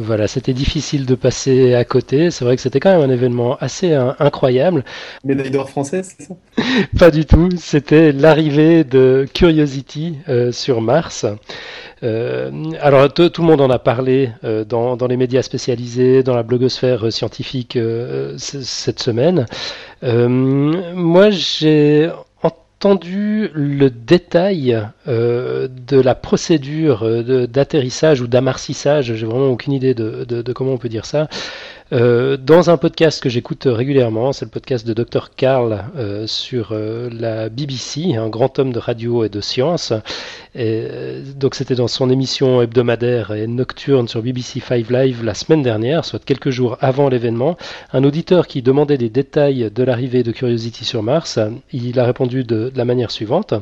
Voilà, c'était difficile de passer à côté. C'est vrai que c'était quand même un événement assez hein, incroyable. Médaille d'or française, c'est ça? (laughs) Pas du tout. C'était l'arrivée de Curiosity euh, sur Mars. Euh, alors tout tout le monde en a parlé euh, dans, dans les médias spécialisés, dans la blogosphère euh, scientifique euh, cette semaine. Euh, moi, j'ai entendu le détail euh, de la procédure euh, d'atterrissage ou d'amarcissage. J'ai vraiment aucune idée de comment on peut dire ça. Euh, dans un podcast que j'écoute régulièrement, c'est le podcast de Dr Carl euh, sur euh, la BBC, un grand homme de radio et de science. Et, euh, donc c'était dans son émission hebdomadaire et nocturne sur BBC Five Live la semaine dernière, soit quelques jours avant l'événement. Un auditeur qui demandait des détails de l'arrivée de Curiosity sur Mars, il a répondu de, de la manière suivante.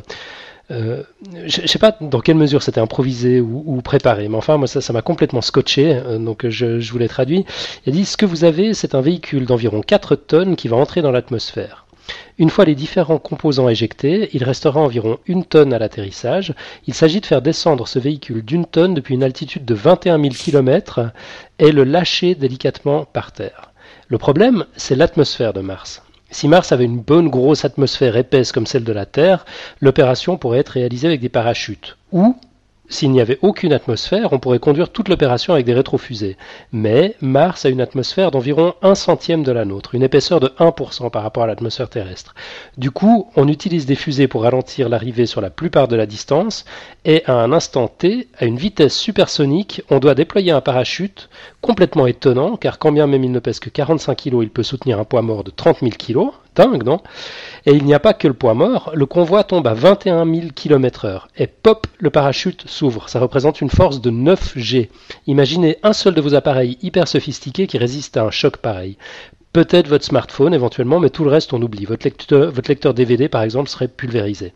Euh, je ne sais pas dans quelle mesure c'était improvisé ou, préparé, mais enfin moi ça m'a complètement scotché, euh, donc je, je vous l'ai traduit. Il dit ce que vous avez, c'est un véhicule d'environ 4 tonnes qui va entrer dans l'atmosphère. Une fois les différents composants éjectés, il restera environ une tonne à l'atterrissage. Il s'agit de faire descendre ce véhicule d'une tonne depuis une altitude de 21 000 km et le lâcher délicatement par terre. Le problème, c'est l'atmosphère de Mars. Si Mars avait une bonne grosse atmosphère épaisse comme celle de la Terre, l'opération pourrait être réalisée avec des parachutes. Ou, s'il n'y avait aucune atmosphère, on pourrait conduire toute l'opération avec des rétrofusées. Mais Mars a une atmosphère d'environ un centième de la nôtre, une épaisseur de 1% par rapport à l'atmosphère terrestre. Du coup, on utilise des fusées pour ralentir l'arrivée sur la plupart de la distance, et à un instant T, à une vitesse supersonique, on doit déployer un parachute complètement étonnant, car quand bien même il ne pèse que 45 kg, il peut soutenir un poids mort de 30 000 kg. Et il n'y a pas que le poids mort, le convoi tombe à 21 000 km heure, et pop, le parachute s'ouvre. Ça représente une force de 9 G. Imaginez un seul de vos appareils hyper sophistiqués qui résiste à un choc pareil. Peut-être votre smartphone éventuellement, mais tout le reste on oublie. Votre lecteur DVD par exemple serait pulvérisé.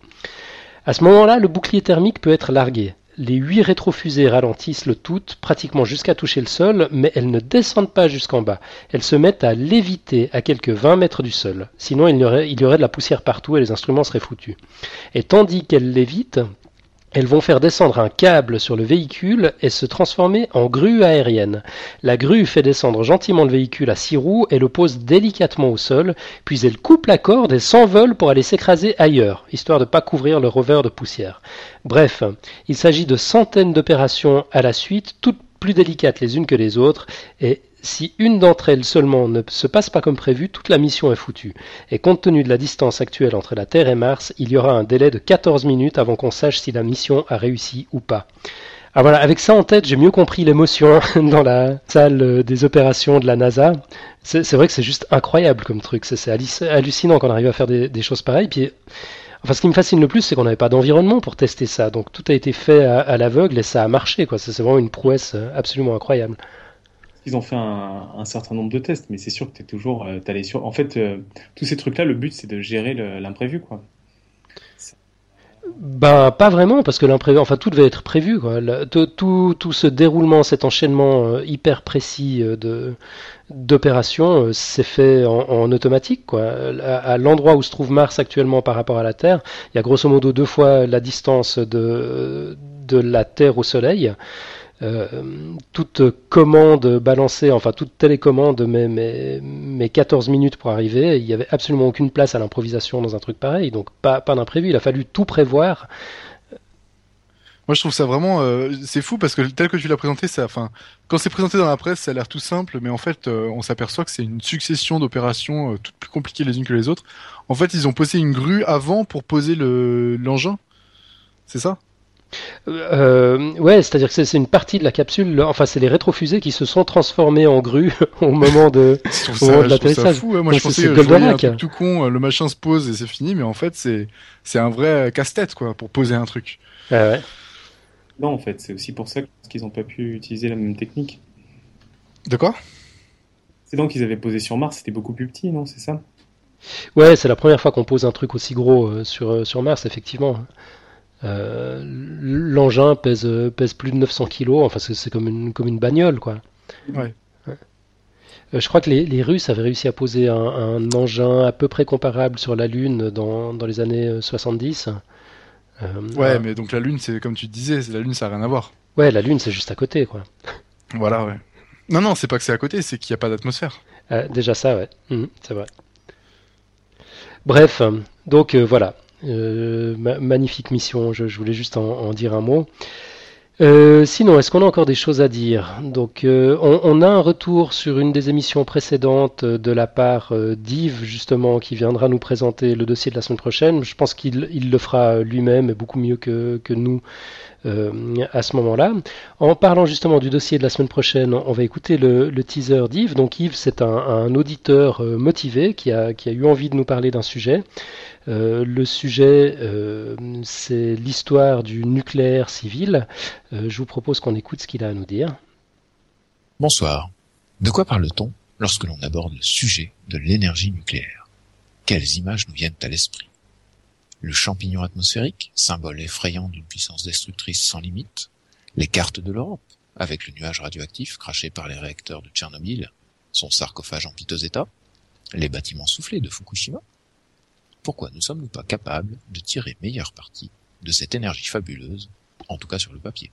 À ce moment-là, le bouclier thermique peut être largué. Les huit rétrofusées ralentissent le tout, pratiquement jusqu'à toucher le sol, mais elles ne descendent pas jusqu'en bas. Elles se mettent à léviter à quelques 20 mètres du sol. Sinon, il y aurait, il y aurait de la poussière partout et les instruments seraient foutus. Et tandis qu'elles lévitent, elles vont faire descendre un câble sur le véhicule et se transformer en grue aérienne. La grue fait descendre gentiment le véhicule à six roues et le pose délicatement au sol, puis elle coupe la corde et s'envole pour aller s'écraser ailleurs, histoire de ne pas couvrir le rover de poussière. Bref, il s'agit de centaines d'opérations à la suite, toutes plus délicates les unes que les autres, et si une d'entre elles seulement ne se passe pas comme prévu, toute la mission est foutue. Et compte tenu de la distance actuelle entre la Terre et Mars, il y aura un délai de 14 minutes avant qu'on sache si la mission a réussi ou pas. Ah voilà, avec ça en tête, j'ai mieux compris l'émotion (laughs) dans la salle des opérations de la NASA. C'est vrai que c'est juste incroyable comme truc, c'est c'est halluc- hallucinant qu'on arrive à faire des, choses pareilles. Puis, enfin, ce qui me fascine le plus, c'est qu'on n'avait pas d'environnement pour tester ça, donc tout a été fait à, à l'aveugle et ça a marché, C'est vraiment une prouesse absolument incroyable. Ils ont fait un, certain nombre de tests, mais c'est sûr que tu es toujours euh, t'allais sur. En fait, euh, tous ces trucs-là, le but c'est de gérer l'imprévu, quoi. Ben pas vraiment parce que l'imprévu, enfin tout devait être prévu quoi. Tout, tout, ce déroulement, cet enchaînement euh, hyper précis euh, de d'opérations euh, s'est fait en, en automatique quoi. À, à l'endroit où se trouve Mars actuellement par rapport à la Terre, il y a grosso modo deux fois la distance de de la Terre au Soleil. Euh, toute commande balancée, enfin toute télécommande met, met, met 14 minutes pour arriver. Il n'y avait absolument aucune place à l'improvisation dans un truc pareil, donc pas, d'imprévu. Il a fallu tout prévoir. Moi, je trouve ça vraiment, euh, c'est fou parce que tel que tu l'as présenté, enfin, quand c'est présenté dans la presse, ça a l'air tout simple, mais en fait, euh, on s'aperçoit que c'est une succession d'opérations toutes plus compliquées les unes que les autres. En fait, ils ont posé une grue avant pour poser le l'engin. C'est ça? Euh, ouais, c'est-à-dire que c'est une partie de la capsule, enfin c'est les rétrofusées qui se sont transformées en grues (laughs) au moment de, (laughs) l'atterrissage. fou. ouais. Moi, Ouais, je c'est- pensais que un truc tout con, euh, le machin se pose et c'est fini, mais en fait, c'est c'est un vrai casse-tête quoi pour poser un truc. Ouais, ouais. Non, en fait, c'est aussi pour ça qu'ils n'ont pas pu utiliser la même technique. De quoi? C'est donc qu'ils avaient posé sur Mars, c'était beaucoup plus petit, non? C'est ça? Ouais, c'est la première fois qu'on pose un truc aussi gros euh, sur, euh, sur Mars, effectivement. Euh, L'engin pèse, euh, pèse plus de 900 kilos, enfin c'est comme une, comme une bagnole, quoi. Ouais. Euh, je crois que les, les Russes avaient réussi à poser un, un engin à peu près comparable sur la Lune dans, dans les années euh, 70. Euh, Ouais, mais donc la Lune, c'est comme tu disais, la Lune, ça a rien à voir. ouais, la Lune c'est juste à côté, quoi. (laughs) Voilà, ouais. Non, non, c'est pas que c'est à côté, c'est qu'il n'y a pas d'atmosphère. Déjà ça, ouais, Mhm, c'est vrai. Bref, donc euh, voilà, ma- magnifique mission, je, voulais juste en, dire un mot. Euh, sinon, est-ce qu'on a encore des choses à dire? Donc, euh, on, a un retour sur une des émissions précédentes euh, de la part euh, d'Yves, justement, qui viendra nous présenter le dossier de la semaine prochaine. Je pense qu'il il le fera lui-même et beaucoup mieux que, nous euh, à ce moment-là. En parlant justement du dossier de la semaine prochaine, on va écouter le, teaser d'Yves. Donc Yves, c'est un, auditeur euh, motivé qui a eu envie de nous parler d'un sujet. Euh, le sujet, euh, c'est l'histoire du nucléaire civil. Euh, je vous propose qu'on écoute ce qu'il a à nous dire. Bonsoir. De quoi parle-t-on lorsque l'on aborde le sujet de l'énergie nucléaire? Quelles images nous viennent à l'esprit? Le champignon atmosphérique, symbole effrayant d'une puissance destructrice sans limite Les cartes de l'Europe, avec le nuage radioactif craché par les réacteurs de Tchernobyl, son sarcophage en piteux état Les bâtiments soufflés de Fukushima Pourquoi ne sommes-nous pas capables de tirer meilleur parti de cette énergie fabuleuse, en tout cas sur le papier?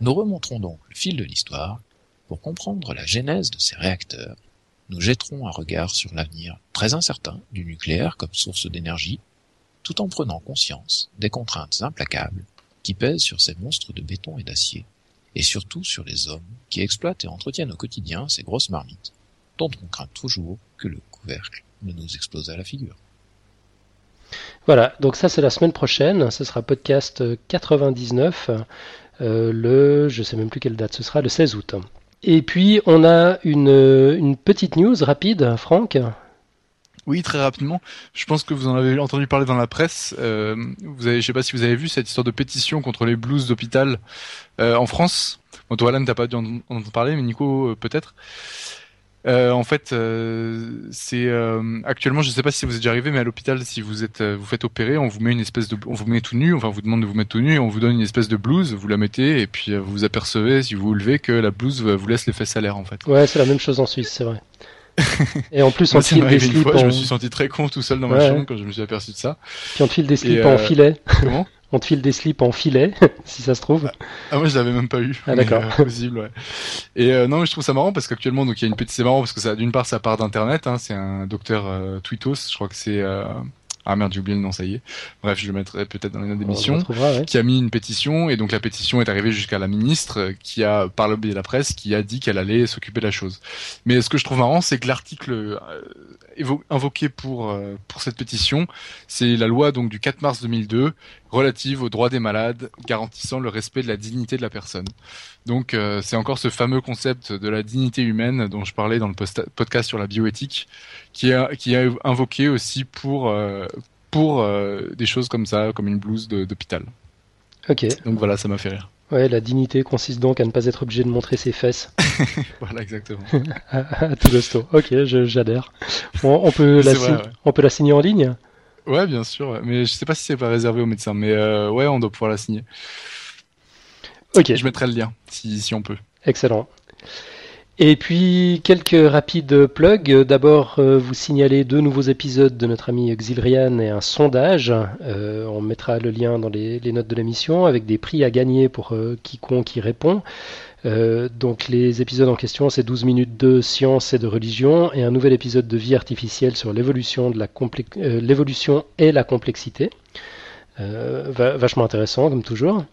Nous remonterons donc le fil de l'histoire pour comprendre la genèse de ces réacteurs, nous jetterons un regard sur l'avenir très incertain du nucléaire comme source d'énergie, tout en prenant conscience des contraintes implacables qui pèsent sur ces monstres de béton et d'acier, et surtout sur les hommes qui exploitent et entretiennent au quotidien ces grosses marmites, dont on craint toujours que le couvercle ne nous explose à la figure. Voilà, donc ça c'est la semaine prochaine, ce sera podcast euh, 99, euh, le, je sais même plus quelle date ce sera, le 16 août. Et puis on a une, une petite news rapide, Franck. Oui, très rapidement. Je pense que vous en avez entendu parler dans la presse. Euh, vous avez, je sais pas si vous avez vu cette histoire de pétition contre les blues d'hôpital euh, en France. Bon, toi, Alan, t'as pas dû en en parler, mais Nico, euh, peut-être. Euh, en fait, euh, c'est euh, actuellement, je sais pas si vous êtes déjà arrivé, mais à l'hôpital, si vous êtes, vous faites opérer, on vous met une espèce de, on vous met tout nu, enfin, on vous demande de vous mettre tout nu, on vous donne une espèce de blouse, vous la mettez, et puis vous vous apercevez, si vous vous levez, que la blouse vous laisse les fesses à l'air, en fait. Ouais, c'est la même chose en Suisse, c'est vrai. (laughs) Et en plus on file des une slips je me suis senti très con tout seul dans ma chambre quand je me suis aperçu de ça. puis on file des slips en filet. (laughs) Comment? On te file des slips en filet, (laughs) si ça se trouve. Ah moi je l'avais même pas eu. Ah, d'accord. euh, possible ouais. Et euh, non mais je trouve ça marrant parce qu'actuellement donc il y a une petite c'est marrant parce que ça d'une part ça part d'internet hein, c'est un docteur euh, Twitos je crois que c'est euh... ah merde j'ai oublié le nom ça y est. Bref je le mettrai peut-être dans les notes d'émission ouais. qui a mis une pétition et donc la pétition est arrivée jusqu'à la ministre euh, qui a par le biais de la presse qui a dit qu'elle allait s'occuper de la chose. Mais ce que je trouve marrant c'est que l'article euh, invoqué pour euh, pour cette pétition c'est la loi donc du 4 mars 2002 relative aux droits des malades garantissant le respect de la dignité de la personne. Donc euh, c'est encore ce fameux concept de la dignité humaine dont je parlais dans le podcast sur la bioéthique qui est qui est invoqué aussi pour euh, pour euh, des choses comme ça comme une blouse d'hôpital. Ok. Donc voilà, ça m'a fait rire. Ouais, la dignité consiste donc à ne pas être obligé de montrer ses fesses (laughs) Voilà, exactement. (laughs) à, à tout gusto. Ok, je- j'adhère. Bon, on peut la C'est vrai, signer- ouais. on peut la signer en ligne? Ouais, bien sûr. Mais je sais pas si c'est pas réservé aux médecins, mais euh, ouais, on doit pouvoir la signer. Ok. Je mettrai le lien, si, si on peut. Excellent. Et puis quelques rapides plugs. D'abord, euh, vous signalez deux nouveaux épisodes de notre ami Xilrian et un sondage. Euh, on mettra le lien dans les, les notes de l'émission avec des prix à gagner pour euh, quiconque y répond. Euh, donc les épisodes en question, c'est 12 minutes de science et de religion et un nouvel épisode de vie artificielle sur l'évolution euh, et la complexité. Euh, va- vachement intéressant comme toujours.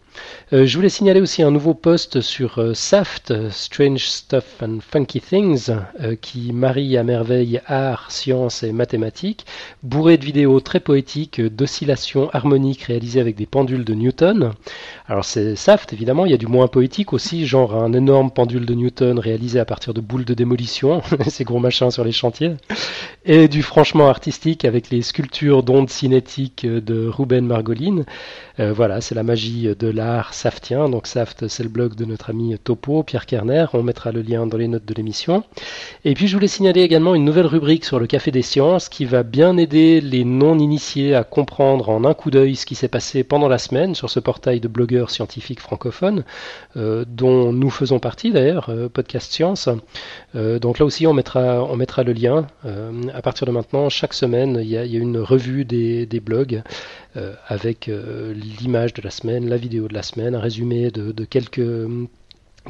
Euh, je voulais signaler aussi un nouveau post sur euh, SAFT, euh, Strange Stuff and Funky Things, qui marie à merveille art, science et mathématiques, bourré de vidéos très poétiques d'oscillations harmoniques réalisées avec des pendules de Newton. Alors c'est SAFT évidemment, il y a du moins poétique aussi, genre un énorme pendule de Newton réalisé à partir de boules de démolition, (laughs) ces gros machins sur les chantiers, et du franchement artistique avec les sculptures d'ondes cinétiques de Ruben Margolin. voilà, c'est la magie de Saftien. Donc Saft, c'est le blog de notre ami Topo, Pierre Kerner. On mettra le lien dans les notes de l'émission. Et puis je voulais signaler également une nouvelle rubrique sur le Café des Sciences qui va bien aider les non-initiés à comprendre en un coup d'œil ce qui s'est passé pendant la semaine sur ce portail de blogueurs scientifiques francophones, euh, dont nous faisons partie d'ailleurs, euh, Podcast Science. Euh, donc là aussi, on mettra, le lien. à partir de maintenant, chaque semaine, il y a, une revue des blogs euh, avec euh, l'image de la semaine, la vidéo de la semaine, un résumé de, quelques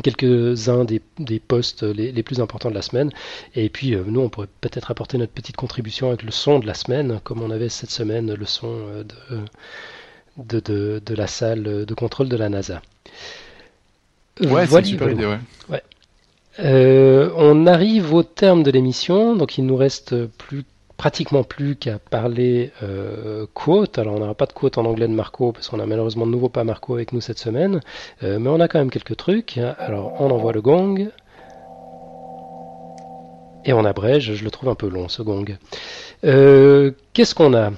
quelques-uns des, des posts les, plus importants de la semaine. Et puis euh, nous, on pourrait peut-être apporter notre petite contribution avec le son de la semaine, comme on avait cette semaine le son de, de, de, la salle de contrôle de la NASA. Ouais, c'est une super idée, ouais. on arrive au terme de l'émission, donc il nous reste plus pratiquement plus qu'à parler euh, quote. Alors on n'aura pas de quote en anglais de Marco parce qu'on a malheureusement de nouveau pas Marco avec nous cette semaine, euh, mais on a quand même quelques trucs. Alors on envoie le gong et on abrège. Je le trouve un peu long ce gong. Euh, qu'est-ce qu'on a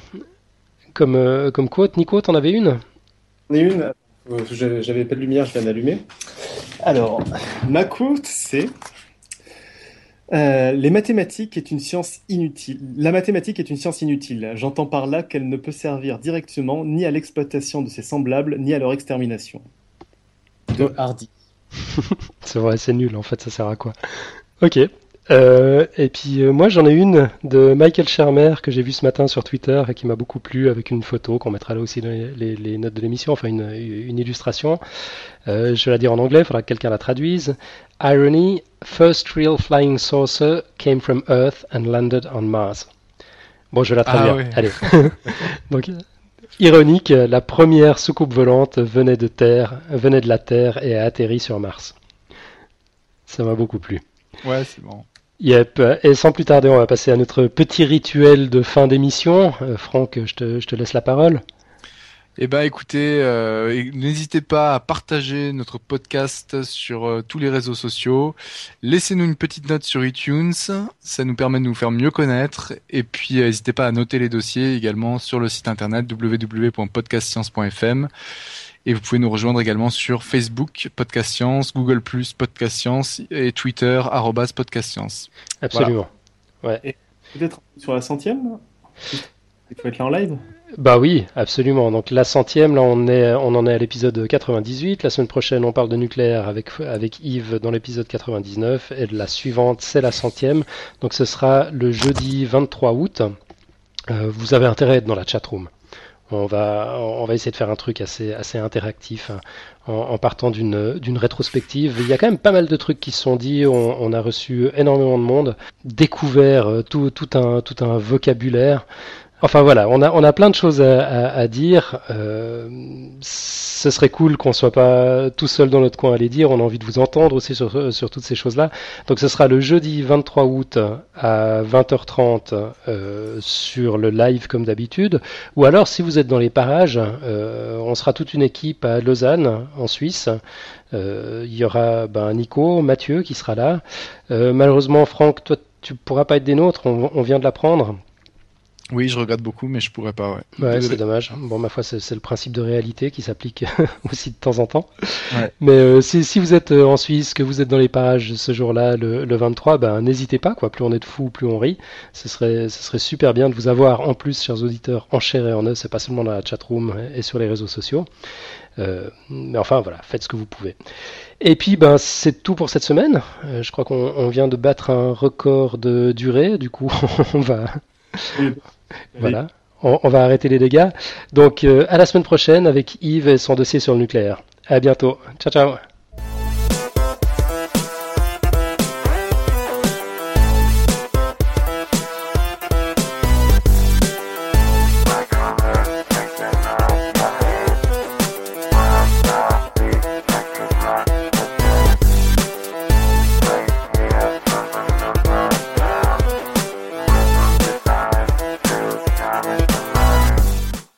comme euh, comme quote? Nico, t'en avais une? J'en ai une. J'avais pas de lumière, je viens d'allumer. Alors, ma quote c'est euh, les mathématiques est une science inutile. La mathématique est une science inutile. J'entends par là qu'elle ne peut servir directement ni à l'exploitation de ses semblables, ni à leur extermination. De Hardy. (laughs) c'est vrai, c'est nul en fait, ça sert à quoi? Ok. Euh, et puis euh, moi j'en ai une de Michael Shermer que j'ai vu ce matin sur Twitter et qui m'a beaucoup plu avec une photo qu'on mettra là aussi dans les, notes de l'émission, enfin une, une illustration. Euh, je vais la dire en anglais, il faudra que quelqu'un la traduise. Irony, first real flying saucer came from Earth and landed on Mars. Bon, je la traduis. Ah, Allez. (laughs) Donc, ironique, la première soucoupe volante venait de terre, venait de la Terre et a atterri sur Mars. Ça m'a beaucoup plu. Ouais, c'est bon. Yep. Et sans plus tarder, on va passer à notre petit rituel de fin d'émission. Euh, Franck, je te, laisse la parole. Eh ben, écoutez, euh, n'hésitez pas à partager notre podcast sur euh, tous les réseaux sociaux. Laissez-nous une petite note sur iTunes, ça nous permet de nous faire mieux connaître. Et puis, n'hésitez pas à noter les dossiers également sur le site internet www.podcastscience.fm. Et vous pouvez nous rejoindre également sur Facebook, Podcast Science, Google+, Podcast Science et Twitter, Podcast Science. Absolument. Ouais. peut-être sur la centième Il faut être là en live bah oui, absolument. Donc la centième, là on, est, on en est à l'épisode 98. La semaine prochaine, on parle de nucléaire avec, avec Yves dans l'épisode 99. Et la suivante, c'est la centième. Donc ce sera le jeudi 23 août. Euh, vous avez intérêt à être dans la chatroom. On va, on va essayer de faire un truc assez, assez interactif hein, en, partant d'une rétrospective. Il y a quand même pas mal de trucs qui se sont dit. On, a reçu énormément de monde, découvert euh, tout, tout, un, tout un vocabulaire. Enfin voilà, on a, on a plein de choses à, à, dire. Euh, ce serait cool qu'on soit pas tout seul dans notre coin à les dire. On a envie de vous entendre aussi sur, sur toutes ces choses-là. Donc ce sera le jeudi 23 août à 20h30 euh, sur le live comme d'habitude. Ou alors si vous êtes dans les parages, euh, on sera toute une équipe à Lausanne en Suisse. Euh, il y aura ben, Nico, Mathieu qui sera là. Euh, malheureusement Franck, toi tu pourras pas être des nôtres. On vient de l'apprendre. Oui, je regrette beaucoup, mais je pourrais pas. Ouais, ouais c'est dommage. Bon, ma foi, c'est le principe de réalité qui s'applique (laughs) aussi de temps en temps. Ouais. Mais euh, si, si, vous êtes euh, en Suisse, que vous êtes dans les parages ce jour-là, le, le, 23, ben n'hésitez pas. Quoi. Plus on est de fous, plus on rit. Ce serait, ce serait super bien de vous avoir en plus, chers auditeurs, en chair et en œuf. C'est pas seulement dans la chatroom et sur les réseaux sociaux. Euh, mais enfin, voilà, faites ce que vous pouvez. Et puis, ben, c'est tout pour cette semaine. Euh, je crois qu'on vient de battre un record de durée. Du coup, (laughs) on va. Voilà. On, va arrêter les dégâts. Donc, euh, à la semaine prochaine avec Yves et son dossier sur le nucléaire. À bientôt. Ciao, ciao.